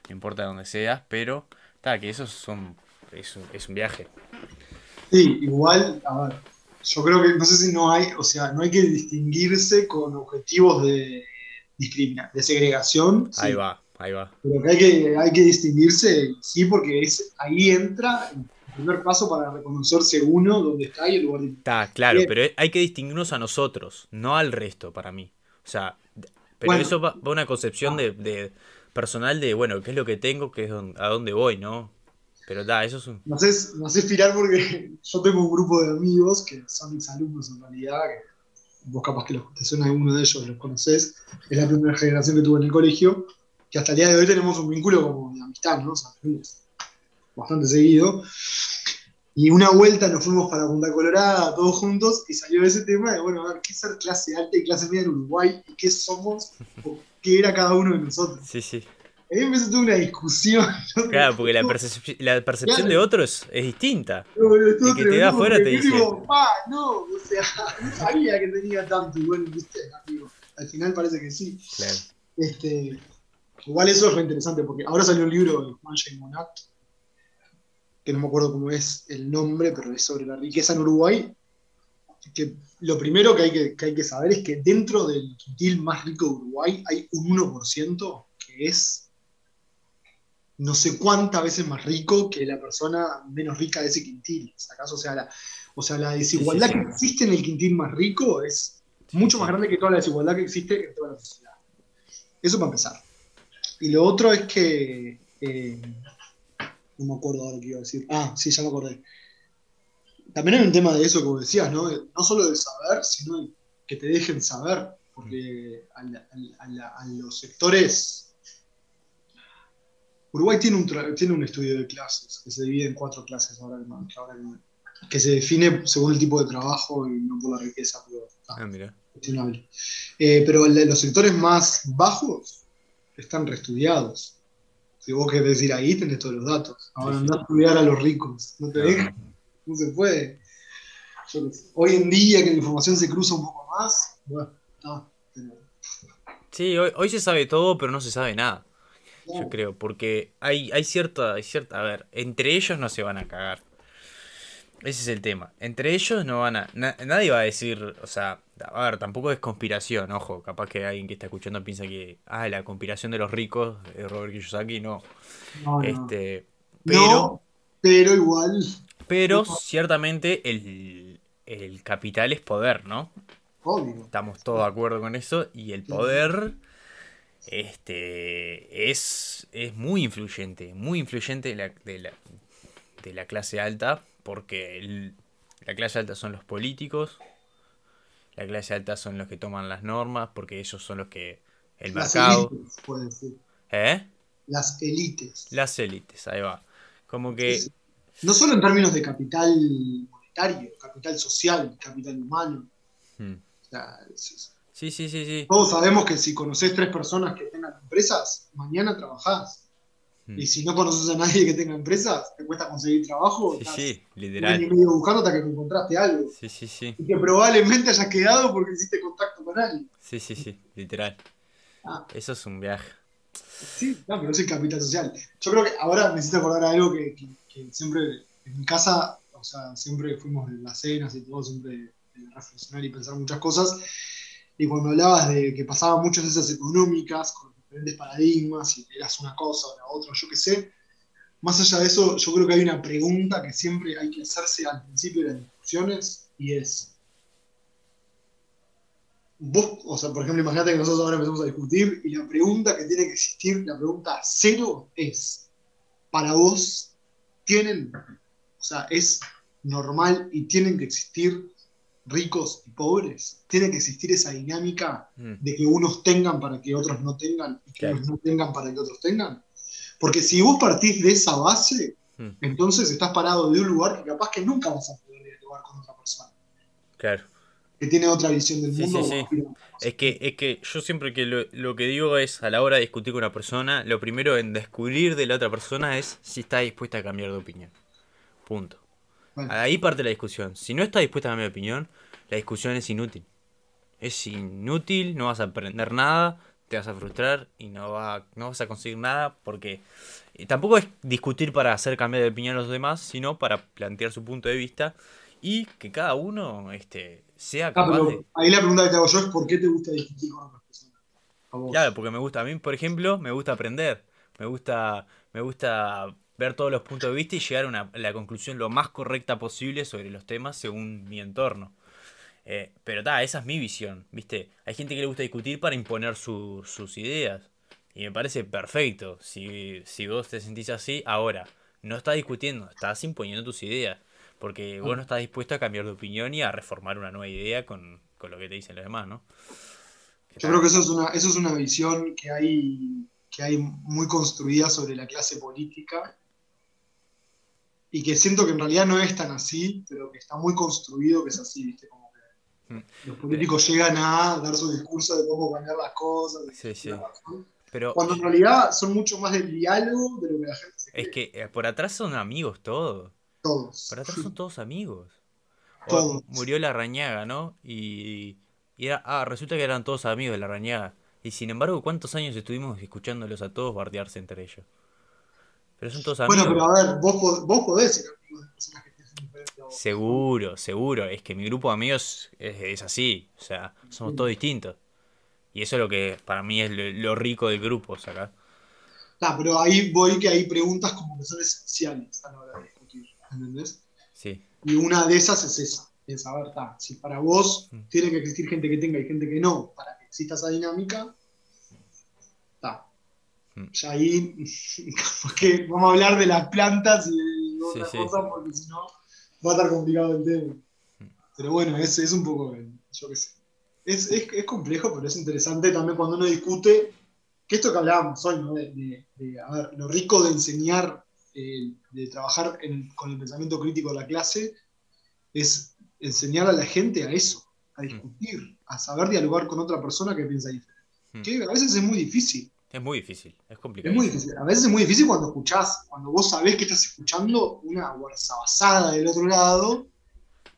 No importa dónde seas, pero ta, que esos son, es es un viaje. Sí, igual, a ver, yo creo que no sé si no hay, o sea, no hay que distinguirse con objetivos de discriminación, de segregación, sí, Ahí va, ahí va. pero que hay, que hay que distinguirse, sí, porque es, ahí entra el primer paso para reconocerse uno donde está y el lugar de Está, claro, Bien. pero hay que distinguirnos a nosotros, no al resto, para mí. O sea, pero Bueno. eso va, va a una concepción de, de personal de, bueno, qué es lo que tengo, qué es don- a dónde voy, ¿no? Pero da, eso es un... Haces, me haces filar porque yo tengo un grupo de amigos que son mis alumnos en realidad, que vos capaz que los, te suena alguno de ellos, los conocés, es la primera generación que tuve en el colegio, que hasta el día de hoy tenemos un vínculo como de amistad, ¿no? O sea, bastante seguido. Y una vuelta nos fuimos para Punta Colorada, todos juntos, y salió ese tema de, bueno, a ver, ¿qué es ser clase alta y clase media en Uruguay? ¿Y qué somos? ¿O ¿Qué era cada uno de nosotros? Sí, sí. Ahí empezó toda una discusión. Claro, porque la, percep- la percepción Claro. de otros es distinta. No, El que te da afuera te dice- digo, pa, no, o sea, no sabía que tenía tanto. Bueno, viste, amigo, al final parece que sí. Claro. Este, igual eso es re interesante porque ahora salió un libro de Juan J. Monat, que no me acuerdo cómo es el nombre, pero es sobre la riqueza en Uruguay. Que lo primero que hay que, que hay que saber es que dentro del quintil más rico de Uruguay hay un 1% que es no sé cuántas veces más rico que la persona menos rica de ese quintil. ¿sacás? O sea, la, o sea, la desigualdad Sí, sí, sí. que existe en el quintil más rico es mucho más grande que toda la desigualdad que existe en toda la sociedad. Eso para empezar. Y lo otro es que. eh, no me acuerdo ahora qué iba a decir. Ah, sí, ya me acordé. También hay un tema de eso vos decías, ¿no? No solo de saber, sino de que te dejen saber. Porque a la- a la- a los sectores. Uruguay tiene un, tiene un estudio de clases que se divide en cuatro clases ahora que, que ahora que me- que se define según el tipo de trabajo y no por la riqueza, pero ah, Ah, mira. Eh, pero los sectores más bajos están reestudiados. Si vos querés decir ahí, tenés todos los datos. Ahora Sí, sí. andá a estudiar a los ricos. No te dejan, no se puede. Yo qué sé. Hoy en día que la información se cruza un poco más, bueno, está. pero- Sí, hoy, hoy se sabe todo, pero no se sabe nada. Yo creo, porque hay, hay cierta, hay cierta, a ver, entre ellos no se van a cagar. Ese es el tema. Entre ellos no van a, na- nadie va a decir, o sea, A ver, tampoco es conspiración, ojo. Capaz que alguien que está escuchando piensa que. Ah, la conspiración de los ricos de Robert Kiyosaki, no. No, no. Este. No, Pero. pero igual, Pero ciertamente el, el capital es poder, ¿no? obvio. Estamos todos de acuerdo con eso. Y el poder. Este. Es. Es muy influyente. Muy influyente de la, de la, de la clase alta. Porque el- la clase alta son los políticos. La clase alta son los que toman las normas. Porque ellos son los que. El Las mercado. élites, puede decir. ¿Eh? Las élites. Las élites, ahí va. Como que. Sí, sí. No solo en términos de capital monetario, capital social, capital humano. hmm. O sea, es- Sí, sí, sí, sí. todos sabemos que si conoces tres personas que tengan empresas, mañana trabajás. Hmm. Y si no conoces a nadie que tenga empresas, te cuesta conseguir trabajo. Sí, sí, un año y literal. medio buscando hasta que encontraste algo. Sí, sí, sí. Y que probablemente hayas quedado porque hiciste contacto con alguien. Sí, sí, sí, literal. Ah. Eso es un viaje. Sí, no, pero es el capital social. Yo creo que ahora hiciste acordar algo que, que- que siempre en mi casa, o sea, siempre fuimos de las cenas y todo, siempre de reflexionar y pensar muchas cosas. Y cuando hablabas de que pasaban muchas esas económicas con diferentes paradigmas y eras una cosa o la otra, yo qué sé, más allá de eso, yo creo que hay una pregunta que siempre hay que hacerse al principio de las discusiones y es. Vos, o sea, por ejemplo, imagínate que nosotros ahora empezamos a discutir y la pregunta que tiene que existir, la pregunta cero es, para vos, ¿tienen, o sea, es normal y tienen que existir ricos y pobres? ¿Tiene que existir esa dinámica Mm. de que unos tengan para que otros no tengan y que Claro. unos no tengan para que otros tengan? Porque si vos partís de esa base, Mm. entonces estás parado de un lugar que capaz que nunca vas a poder dialogar con otra persona, Claro. que tiene otra visión del Sí, mundo. sí, sí. Es que, es que yo siempre que lo, lo que digo es, a la hora de discutir con una persona, lo primero en descubrir de la otra persona es si está dispuesta a cambiar de opinión. Punto. Bueno. Ahí parte la discusión. Si no está dispuesta a cambiar de opinión, la discusión es inútil. Es inútil, no vas a aprender nada, te vas a frustrar y no, va, no vas a conseguir nada porque y tampoco es discutir para hacer cambiar de opinión a los demás, sino para plantear su punto de vista y que cada uno este, sea Ah, capaz pero de... ahí la pregunta que te hago yo es ¿por qué te gusta discutir con otras personas? Claro, porque me gusta, a mí, por ejemplo, me gusta aprender. Me gusta, me gusta ver todos los puntos de vista y llegar a, una- a la conclusión lo más correcta posible sobre los temas según mi entorno. Eh, pero ta, esa es mi visión, ¿viste? Hay gente que le gusta discutir para imponer su- sus ideas. Y me parece perfecto. Si, si vos te sentís así, ahora, no estás discutiendo, estás imponiendo tus ideas. Porque vos no estás dispuesto a cambiar de opinión y a reformar una nueva idea con, con lo que te dicen los demás, ¿no? Yo creo que eso es una, eso es una visión que hay, que hay muy construida sobre la clase política y que siento que en realidad no es tan así, pero que está muy construido que es así, ¿viste? Como que Mm. los políticos llegan a dar su discurso de cómo cambiar las cosas, Sí, sí. Pero cuando en realidad son mucho más del diálogo de lo que la gente se cree. es que eh, por atrás son amigos todos. Todos. Por atrás son todos amigos. Todos. murió la rañaga, ¿no? Y, y era, ah, resulta que eran todos amigos de la rañaga. Y sin embargo, ¿cuántos años estuvimos escuchándolos a todos bardearse entre ellos? Pero son todos amigos. Bueno, pero a ver, vos, vos podés ser amigo de personas que piensan diferente a vos. Seguro, seguro. Es que mi grupo de amigos es, es así. O sea, somos todos distintos. Y eso es lo que para mí es lo, lo rico del grupo, acá. Ah, pero ahí voy que hay preguntas como que son esenciales a la hora de discutir, ¿entendés? Sí. Y una de esas es esa, es saber, si para vos Mm. tiene que existir gente que tenga y gente que no, para que exista esa dinámica. Mm. Ya ahí, que vamos a hablar de las plantas y de otras sí. cosas, porque si no, va a estar complicado el tema. Mm. Pero bueno, es, es un poco, yo qué sé. Es, es, es complejo, pero es interesante también cuando uno discute, que esto que hablábamos hoy, ¿no? De, de- de, a ver, lo rico de enseñar, eh, de trabajar en- con el pensamiento crítico de la clase, es enseñar a la gente a eso, a discutir, a saber dialogar con otra persona que piensa diferente. Mm. Que a veces es muy difícil. Es muy difícil, es complicado. Es muy difícil. A veces es muy difícil cuando escuchás, cuando vos sabés que estás escuchando una guarzabasada del otro lado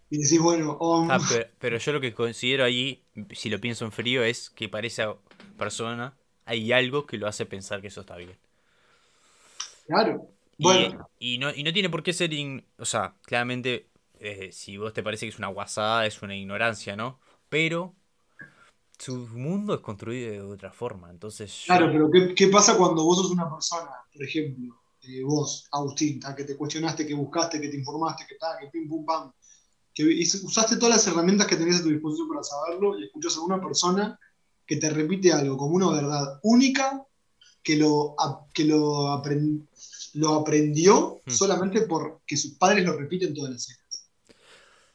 y decís, bueno, oh, Ah, pero, pero yo lo que considero ahí, si lo pienso en frío, es que para esa persona hay algo que lo hace pensar que eso está bien. claro. Y, Bueno, y no, y no tiene por qué ser, in- o sea, claramente, eh, si vos te parece que es una guasada, es una ignorancia, ¿no? pero su mundo es construido de otra forma. Entonces, yo- Claro, pero ¿qué, qué pasa cuando vos sos una persona, por ejemplo, eh, vos, Agustín, ta, que te cuestionaste, que buscaste, que te informaste, que tal, que pim pum pam, que usaste todas las herramientas que tenías a tu disposición para saberlo y escuchas a una persona que te repite algo como una verdad única que lo, que lo, apren- lo aprendió Hmm. solamente porque sus padres lo repiten todas las.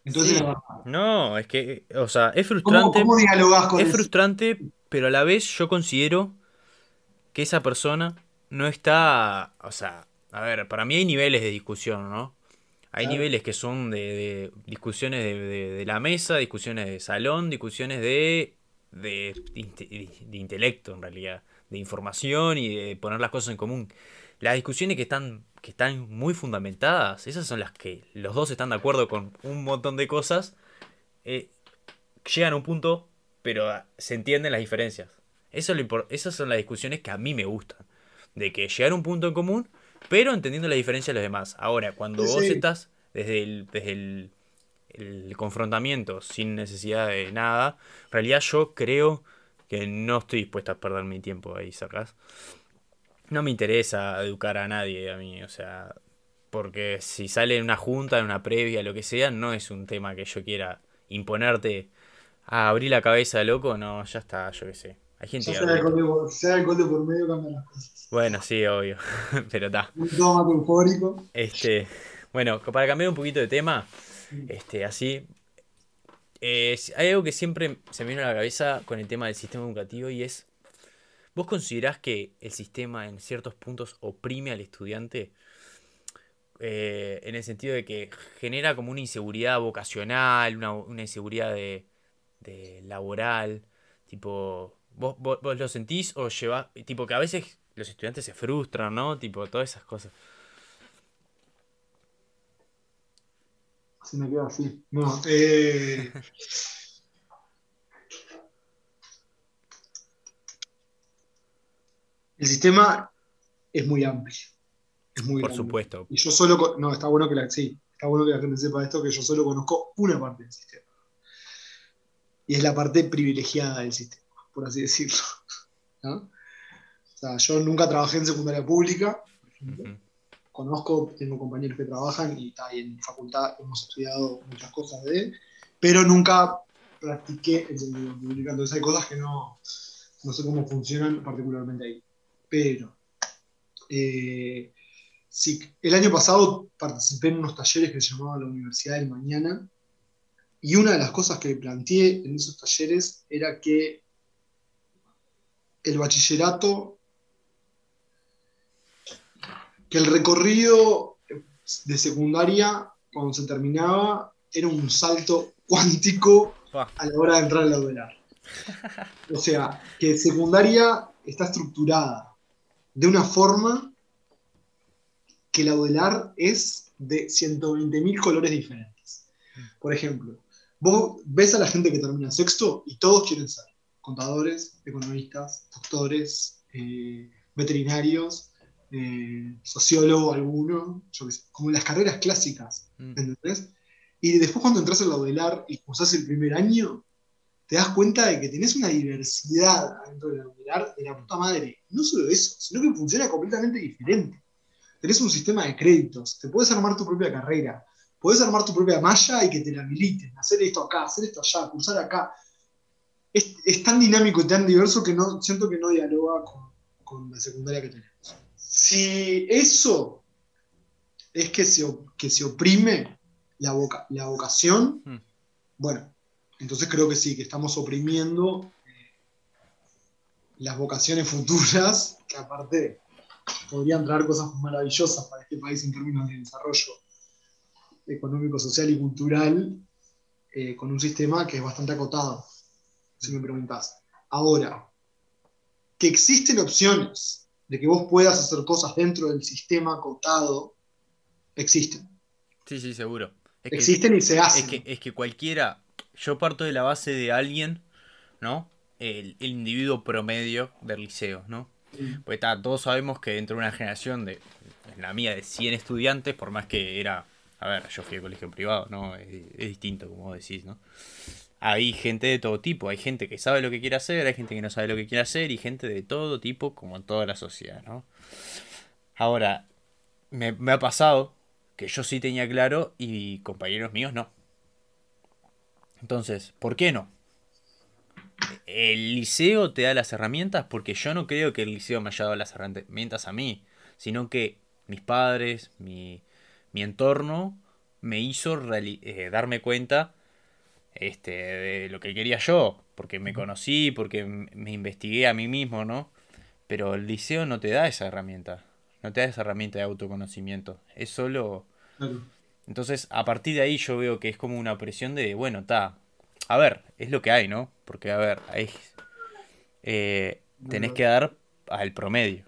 Entonces, Sí. no, es que, o sea, es ¿Cómo, frustrante. cómo dialogás con Es eso? frustrante, pero a la vez yo considero que esa persona no está, o sea, a ver, para mí hay niveles de discusión, ¿no? Hay Claro. niveles que son de, de discusiones de, de- de la mesa, discusiones de salón, discusiones de, de intelecto en realidad, de información y de poner las cosas en común. Las discusiones que están, que están muy fundamentadas, esas son las que los dos están de acuerdo con un montón de cosas, eh, llegan a un punto, pero ah, se entienden las diferencias. Eso es lo esas son las discusiones que a mí me gustan. De que llegar a un punto en común, pero entendiendo la diferencia de los demás. Ahora, cuando Sí, vos estás desde el, desde el, el confrontamiento sin necesidad de nada, en realidad yo creo que no estoy dispuesto a perder mi tiempo ahí, ¿sacás? No me interesa educar a nadie a mí, o sea, porque si sale en una junta, en una previa, lo que sea, no es un tema que yo quiera imponerte a abrir la cabeza, loco, no, ya está, yo qué sé. Hay gente Ya que... sea por- sea por medio cambian las cosas. Bueno, sí, obvio, pero está. Un tomate eufórico. Este, bueno, para cambiar un poquito de tema, este, así, eh, hay algo que siempre se me vino a la cabeza con el tema del sistema educativo y es, ¿vos considerás que el sistema en ciertos puntos oprime al estudiante? Eh, en el sentido de que genera como una inseguridad vocacional, una, una inseguridad de, de laboral, tipo, ¿vos, vos, vos lo sentís o llevás, tipo que a veces los estudiantes se frustran, ¿no? Tipo, todas esas cosas. Se me queda así. No, eh, el sistema es muy amplio. Es muy Por grande. supuesto. Y yo solo. No, está bueno que la, sí, está bueno que la gente sepa esto, que yo solo conozco una parte del sistema. Y es la parte privilegiada del sistema, por así decirlo. ¿no? O sea, yo nunca trabajé en secundaria pública, por ejemplo conozco, tengo compañeros que trabajan y, y en facultad hemos estudiado muchas cosas de él, pero nunca practiqué el sentido público. Entonces hay cosas que no, no sé cómo funcionan particularmente ahí. Pero eh, sí, el año pasado participé en unos talleres que se llamaban la Universidad del Mañana y una de las cosas que planteé en esos talleres era que el bachillerato que el recorrido de secundaria, cuando se terminaba, era un salto cuántico a la hora de entrar al laudelar. O sea, que secundaria está estructurada de una forma que el laudelar es de 120.000 colores diferentes. Por ejemplo, vos ves a la gente que termina sexto y todos quieren ser contadores, economistas, doctores, eh, veterinarios, eh, sociólogo alguno, yo qué sé, como las carreras clásicas, Mm. ¿entendés? Y después cuando entras al laudelar y cursás el primer año, te das cuenta de que tenés una diversidad dentro del de la puta madre. No solo eso, sino que funciona completamente diferente. Tenés un sistema de créditos, te puedes armar tu propia carrera, puedes armar tu propia malla y que te la habiliten, hacer esto acá, hacer esto allá, cursar acá. Es, es tan dinámico y tan diverso que no, siento que no dialoga con, con la secundaria que tenemos. Si eso es que se, que se oprime la, voca- la vocación, Mm. bueno, entonces creo que sí, que estamos oprimiendo eh, las vocaciones futuras, que aparte podrían traer cosas maravillosas para este país en términos de desarrollo económico, social y cultural, eh, con un sistema que es bastante acotado, si me preguntás. Ahora, que existen opciones de que vos puedas hacer cosas dentro del sistema acotado, existen. Sí, sí, seguro. Es que, Existen y se hacen. es que, es que cualquiera, yo parto de la base de alguien, ¿no? El, el individuo promedio del liceo, ¿no? Pues está, todos sabemos que dentro de una generación de, la mía, de 100 estudiantes, por más que era, a ver, yo fui a colegio privado, ¿no? Es, es distinto, como decís, ¿no? hay gente de todo tipo. Hay gente que sabe lo que quiere hacer, hay gente que no sabe lo que quiere hacer y gente de todo tipo como en toda la sociedad, ¿no? Ahora, me, me ha pasado que yo sí tenía claro y compañeros míos no. Entonces, ¿por qué no? El liceo te da las herramientas porque yo no creo que el liceo me haya dado las herramientas a mí, sino que mis padres, mi, mi entorno me hizo eh, darme cuenta este, de lo que quería yo, porque me conocí, porque me investigué a mí mismo, ¿no? Pero el liceo no te da esa herramienta, no te da esa herramienta de autoconocimiento, es solo... Entonces, a partir de ahí yo veo que es como una presión de, bueno, está, a ver, es lo que hay, ¿no? Porque, a ver, hay, eh, tenés que dar al promedio.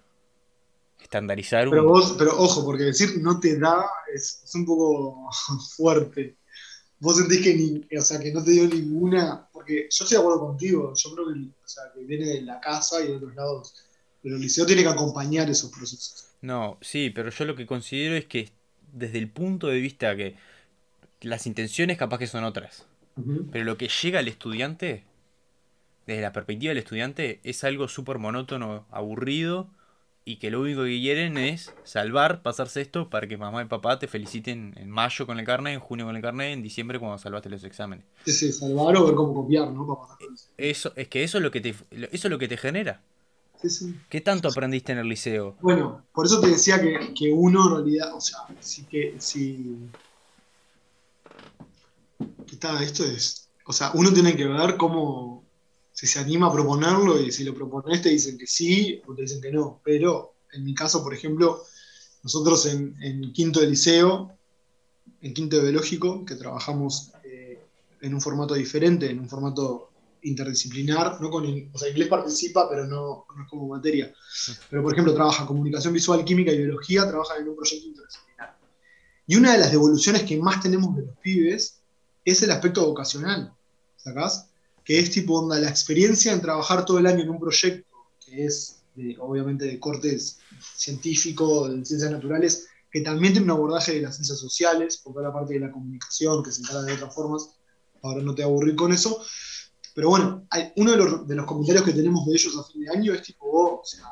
Estandarizar pero Vos, pero ojo, porque decir no te da es, un poco fuerte. Vos sentís que, ni, o sea, que no te dio ninguna, porque yo estoy de acuerdo contigo, yo creo que, o sea, que viene de la casa y de otros lados, pero el liceo tiene que acompañar esos procesos. No, sí, pero yo lo que considero es que desde el punto de vista que las intenciones capaz que son otras, pero lo que llega al estudiante, desde la perspectiva del estudiante, es algo súper monótono, aburrido, y que lo único que quieren es salvar, pasarse esto para que mamá y papá te feliciten en mayo con el carnet, en junio con el carnet, en diciembre cuando salvaste los exámenes. Sí, sí, salvar o ver cómo copiar, ¿no? Eso, es que eso es lo que te, eso es lo que te genera. ¿Qué tanto aprendiste en el liceo? Bueno, por eso te decía que, uno en realidad, o sea, sí que si. ¿Qué tal? Esto es. O sea, uno tiene que ver cómo. Si se anima a proponerlo y si lo propones te dicen que sí o te dicen que no. Pero en mi caso, por ejemplo, nosotros en, quinto de liceo, en quinto de biológico, que trabajamos eh, en un formato diferente, en un formato interdisciplinar, ¿no? Con, o sea, inglés participa, pero no, no, es como materia. Pero, por ejemplo, trabaja comunicación visual, química y biología, trabaja en un proyecto interdisciplinar. Y una de las devoluciones que más tenemos de los pibes es el aspecto vocacional, ¿sacás? Que es tipo onda, la experiencia en trabajar todo el año en un proyecto que es, obviamente, de cortes científico, de ciencias naturales, que también tiene un abordaje de las ciencias sociales, porque la parte de la comunicación, que se encarga de otras formas, ahora no te aburrir con eso, pero bueno, uno de los, comentarios que tenemos de ellos a fin de año es tipo, oh, o sea,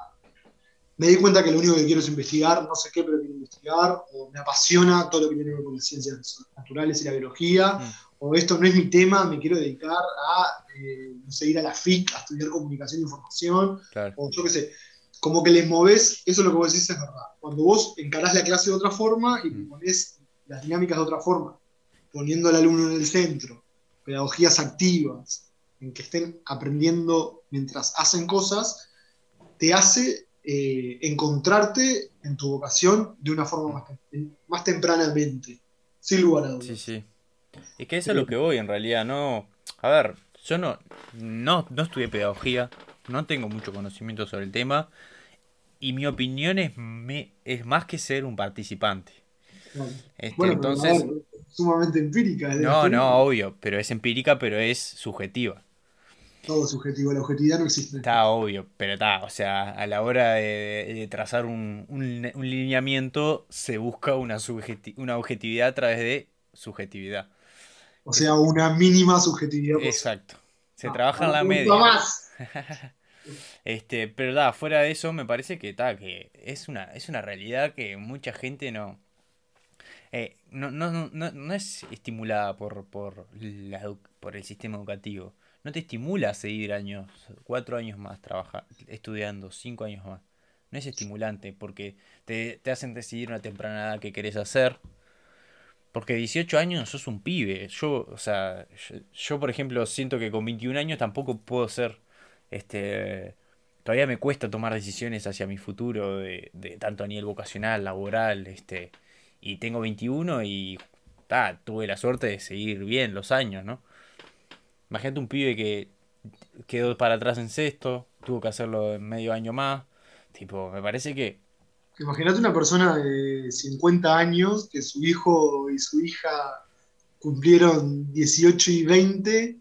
me di cuenta que lo único que quiero es investigar, no sé qué, pero quiero investigar, o me apasiona todo lo que tiene que ver con las ciencias naturales y la biología, mm. o esto no es mi tema, me quiero dedicar a, eh, no sé, ir a la FIC, a estudiar comunicación e información, o yo qué sé. Como que les moves, eso es lo que vos decís es verdad. Cuando vos encarás la clase de otra forma y mm. pones las dinámicas de otra forma, poniendo al alumno en el centro, pedagogías activas, en que estén aprendiendo mientras hacen cosas, te hace eh, encontrarte en tu vocación de una forma más, tempranamente, sin lugar a dudas. Sí, sí. Y que eso es lo que voy en realidad, no. A ver, yo no, no, no estudié pedagogía, no tengo mucho conocimiento sobre el tema, y mi opinión es, me, es más que ser un participante. Este, bueno, entonces. sumamente empírica. No, no, obvio, pero es empírica, pero es subjetiva. Todo subjetivo, la objetividad no existe. Está obvio, pero está, o sea, a la hora de, trazar un, lineamiento se busca una, una objetividad a través de subjetividad. O sea, una mínima subjetividad. Exacto. Se ah, trabaja en la media. Más. este, pero da, fuera de eso me parece que está, que es una, es una realidad que mucha gente no, eh, no, no, no, no, es estimulada por, por, la, por el sistema educativo no te estimula seguir años, cuatro años más trabajar, estudiando, cinco años más. No es estimulante porque te, hacen decidir una temprana edad que querés hacer. Porque 18 años sos un pibe. Yo, o sea, yo, por ejemplo siento que con 21 años tampoco puedo ser, este, todavía me cuesta tomar decisiones hacia mi futuro de, de tanto a nivel vocacional, laboral, este, y tengo 21 y ta, tuve la suerte de seguir bien los años, ¿no? Imagínate un pibe que quedó para atrás en sexto, tuvo que hacerlo en medio año más. Tipo, me parece que. Imagínate una persona de 50 años que su hijo y su hija cumplieron 18 y 20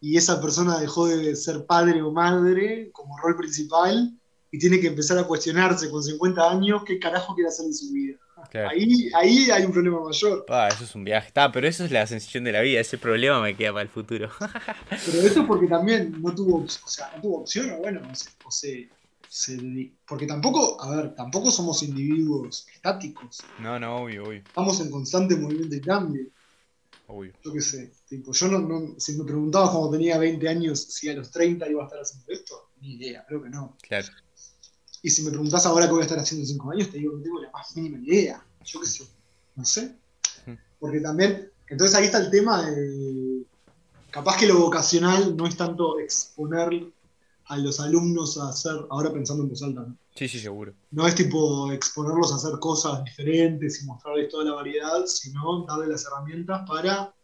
y esa persona dejó de ser padre o madre como rol principal y tiene que empezar a cuestionarse con 50 años qué carajo quiere hacer en su vida. Claro. Ahí, ahí hay un problema mayor. Ah, eso es un viaje. Está, pero eso es la sensación de la vida. Ese problema me queda para el futuro. Pero eso es porque también no tuvo, o sea, no tuvo opción, o bueno, o se, o se- porque tampoco, a ver, tampoco somos individuos estáticos. no, no, obvio, obvio. Estamos en constante movimiento y cambio. obvio. Yo qué sé, tipo, yo no, no- si me preguntabas cuando tenía 20 años si a los 30 iba a estar haciendo esto, ni idea, creo que no. Claro. Y si me preguntás ahora qué voy a estar haciendo en 5 años, te digo que no tengo la más mínima idea. Yo qué sé, no sé. Porque también, entonces ahí está el tema de, capaz que lo vocacional no es tanto exponer a los alumnos a hacer, ahora pensando en voz alta, ¿no? Sí, sí, seguro. No es tipo exponerlos a hacer cosas diferentes y mostrarles toda la variedad, sino darle las herramientas para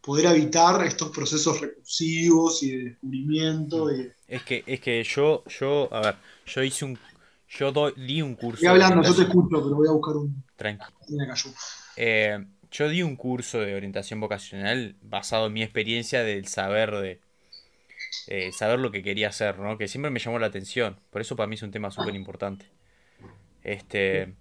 poder evitar estos procesos recursivos y de descubrimiento. Y... Es que, es que yo, yo, a ver, yo hice un, yo do- di un curso. Estoy hablando, yo te escucho, pero voy a buscar un... Tranqui. Cayó. Eh, yo di un curso de orientación vocacional basado en mi experiencia del saber de eh, saber lo que quería hacer, ¿no? Que siempre me llamó la atención. Por eso para mí es un tema súper importante. Este,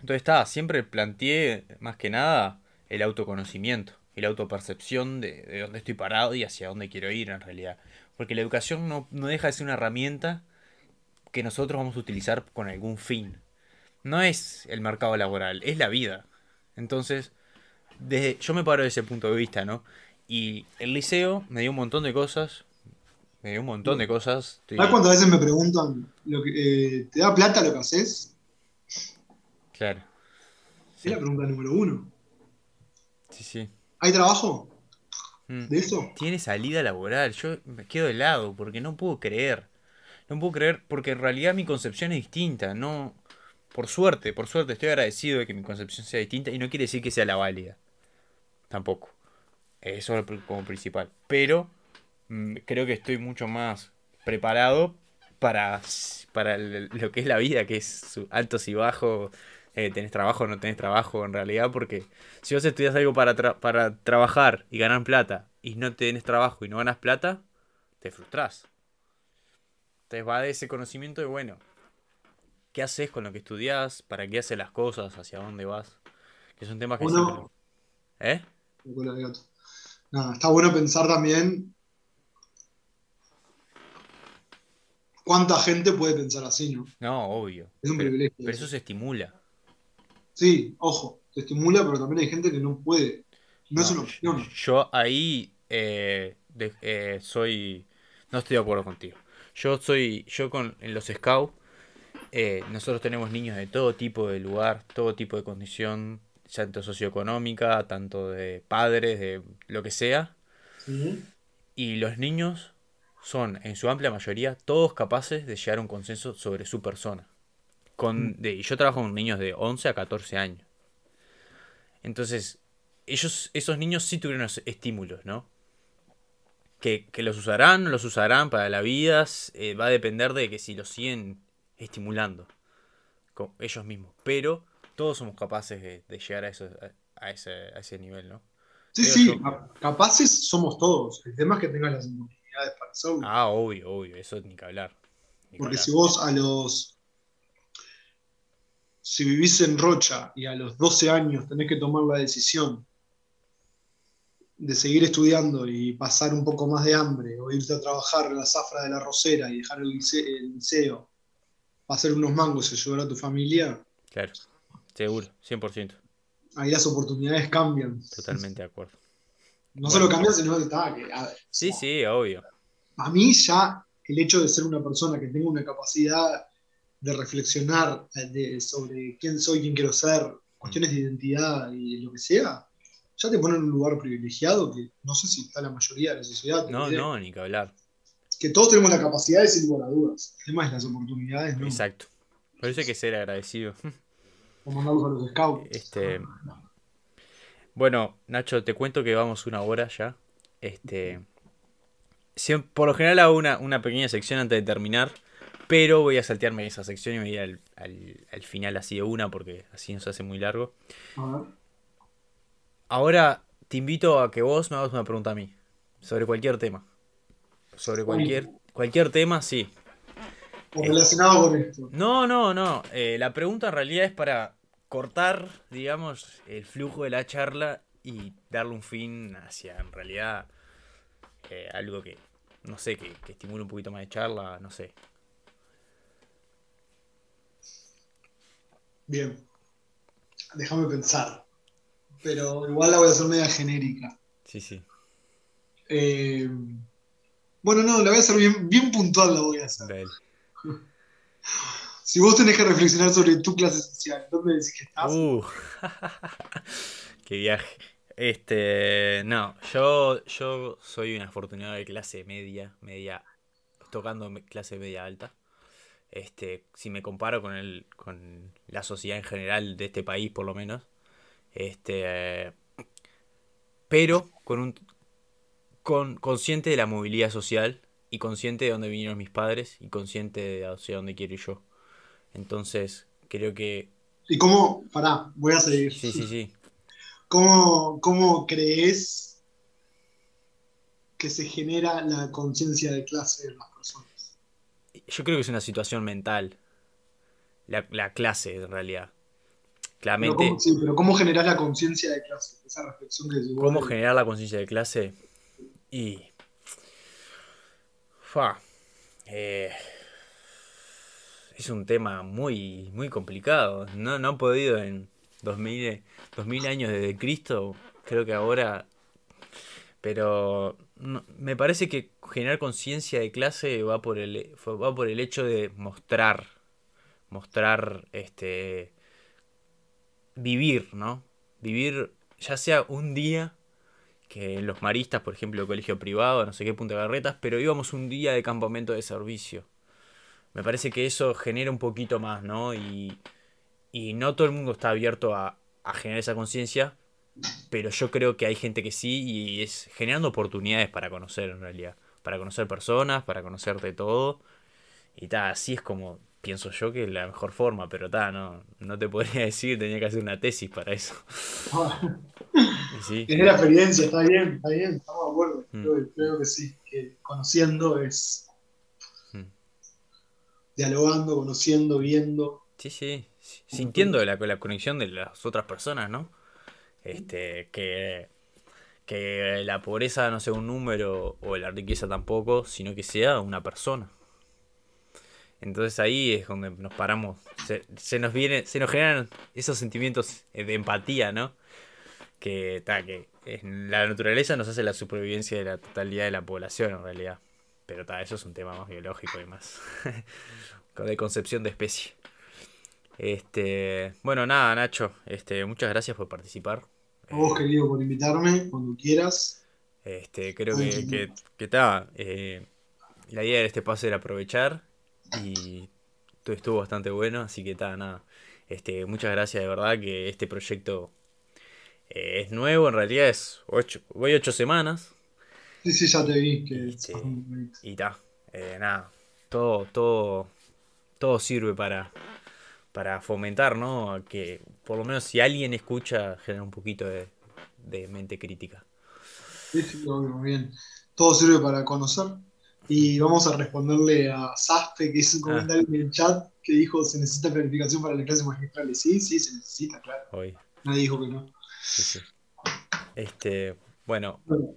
entonces está, siempre planteé más que nada el autoconocimiento y la autopercepción de, de dónde estoy parado y hacia dónde quiero ir en realidad. Porque la educación no, no deja de ser una herramienta que nosotros vamos a utilizar con algún fin. No es el mercado laboral, es la vida. Entonces, desde, yo me paro de ese punto de vista, ¿no? Y el liceo me dio un montón de cosas. Me dio un montón de cosas. Estoy- ¿Sabes cuántas veces me preguntan, lo que, eh, ¿te da plata lo que haces? Claro. Es la pregunta número uno. Sí, sí. ¿Hay trabajo Mm. de eso? Tiene salida laboral. Yo me quedo de lado porque no puedo creer. No puedo creer porque en realidad mi concepción es distinta. No, por suerte, por suerte estoy agradecido de que mi concepción sea distinta y no quiere decir que sea la válida. Tampoco. Eso es como principal. Pero mm, creo que estoy mucho más preparado para, para lo que es la vida, que es su- altos y bajos. Eh, tenés trabajo o no tenés trabajo en realidad, porque si vos estudias algo para, tra- para trabajar y ganar plata y no tenés trabajo y no ganas plata, te frustrás. Entonces va de ese conocimiento de, bueno, ¿qué haces con lo que estudias? ¿Para qué haces las cosas? ¿Hacia dónde vas? Que son temas que Uno- siempre... ¿Eh? Nada, está bueno pensar también cuánta gente puede pensar así, ¿no? No, obvio. Es un Pero, privilegio. pero eso se estimula. Sí, ojo, te estimula, pero también hay gente que no puede. No, es una opción. Yo ahí eh, de- eh, soy. No estoy de acuerdo contigo. Yo soy. Yo con en los scouts. eh, nosotros tenemos niños de todo tipo de lugar, todo tipo de condición, tanto socioeconómica, tanto de padres, de lo que sea. Sí. Y los niños son, en su amplia mayoría, todos capaces de llegar a un consenso sobre su persona. Con, de, y yo trabajo con niños de 11 a 14 años. Entonces, ellos, esos niños sí tuvieron estímulos, ¿no? Que, que los usarán, los usarán para la vida, eh, va a depender de que si los siguen estimulando con ellos mismos. Pero todos somos capaces de, de llegar a, eso, a, a ese, a ese nivel, ¿no? Sí, Creo sí, yo. capaces somos todos. El tema es que tengas las oportunidades para hacerlo. Ah, obvio, obvio, eso ni que hablar. ni que Porque hablar. si vos a los. Si vivís en Rocha y a los 12 años tenés que tomar la decisión de seguir estudiando y pasar un poco más de hambre o irte a trabajar en la zafra de la rosera y dejar el lice- el liceo, hacer unos mangos y ayudar a tu familia, Claro, seguro, 100%, ahí las oportunidades cambian. totalmente de acuerdo. No solo cambian, sino que está. Que, a ver, Sí, sí, obvio. a mí ya el hecho de ser una persona que tenga una capacidad de reflexionar eh, de- sobre quién soy, quién quiero ser, cuestiones de identidad y lo que sea, ya te pone en un lugar privilegiado que no sé si está la mayoría de la sociedad. No, no, ni que hablar. Que todos tenemos la capacidad de sin lugar a dudas. El tema es las oportunidades, ¿no? Exacto. Por eso hay que ser agradecido. Como mandarlos a los scouts. Este. Bueno, Nacho, te cuento que vamos una hora ya. Este. por lo general hago una, una pequeña sección antes de terminar. Pero voy a saltearme esa sección y me voy a ir al, al- al final así de una porque así nos hace muy largo. A ver. Ahora te invito a que vos me hagas una pregunta a mí. Sobre cualquier tema. Sobre cualquier, cualquier tema, sí. O relacionado con esto. No, no, no. eh, la pregunta en realidad es para cortar, digamos, el flujo de la charla y darle un fin hacia, en realidad, eh, algo que, no sé, que, que estimule un poquito más de charla, no sé. Bien. Déjame pensar. Pero igual la voy a hacer media genérica. Sí, sí. Eh, bueno, no, la voy a hacer bien, bien puntual, la voy a hacer. Dale. Si vos tenés que reflexionar sobre tu clase social, ¿dónde decís que estás? Uh, qué viaje. Este, no, yo, yo soy un afortunado de clase media, media, tocando clase media alta. Este, si me comparo con el, con la sociedad en general de este país, por lo menos. Este, eh, pero con un, con, consciente de la movilidad social y consciente de dónde vinieron mis padres y consciente de hacia dónde quiero ir yo. Entonces, creo que, ¿Y cómo? Pará, voy a seguir. sí, sí, sí. ¿Cómo, cómo crees que se genera la conciencia de clase de las personas? Yo creo que es una situación mental. La, la clase, en realidad. Pero Claramente, ¿cómo, sí, pero ¿cómo generás la conciencia de clase? Esa reflexión que vos ¿cómo generar la conciencia de clase? Y. Fa. eh, es un tema muy, muy complicado. No, no he podido en 2000, 2000 años desde Cristo. Creo que ahora. Pero me parece que generar conciencia de clase va por el, va por el hecho de mostrar. Mostrar este. Vivir, ¿no? Vivir ya sea un día que los maristas, por ejemplo, colegio privado, no sé qué punta Garretas, pero íbamos un día de campamento de servicio. Me parece que eso genera un poquito más, ¿no? Y, y no todo el mundo está abierto a, a generar esa conciencia, pero yo creo que hay gente que sí y es generando oportunidades para conocer en realidad, para conocer personas, para conocer de todo. Y tal, así es como pienso yo que es la mejor forma, pero ta, no, no te podría decir, tenía que hacer una tesis para eso. Sí. Tenés la experiencia, está bien, está bien, estamos de acuerdo. Mm. Creo, creo que sí, que conociendo es Mm. dialogando, conociendo, viendo. Sí, sí, sí, sintiendo la, la conexión de las otras personas, ¿no? Este, que, que la pobreza no sea un número o la riqueza tampoco, sino que sea una persona. Entonces ahí es donde nos paramos, se, nos viene, se nos generan esos sentimientos de empatía, ¿no? Que, ta, que la naturaleza nos hace la supervivencia de la totalidad de la población en realidad. Pero ta, eso es un tema más biológico y más de concepción de especie. Este, bueno, nada, Nacho, este, muchas gracias por participar. A vos, querido, por invitarme, cuando quieras. este, creo que, que, que ta, eh, la idea de este paso era aprovechar y todo estuvo bastante bueno, así que ta, nada. Este, muchas gracias de verdad que este proyecto eh, es nuevo, en realidad es ocho, voy ocho semanas Sí, sí, ya te vi que Este, y ta, eh, nada, todo, todo, todo sirve para, para fomentar, ¿no? Que por lo menos si alguien escucha, genera un poquito de, de mente crítica. Sí, sí, obvio, bien. Todo sirve para conocer. Y vamos a responderle a Saspe, que hizo un Ah. comentario en el chat que dijo: ¿se necesita planificación para las clases magistrales? Sí, sí, se necesita, claro. Hoy, Nadie dijo que no. sí, sí. Este, bueno, Bueno,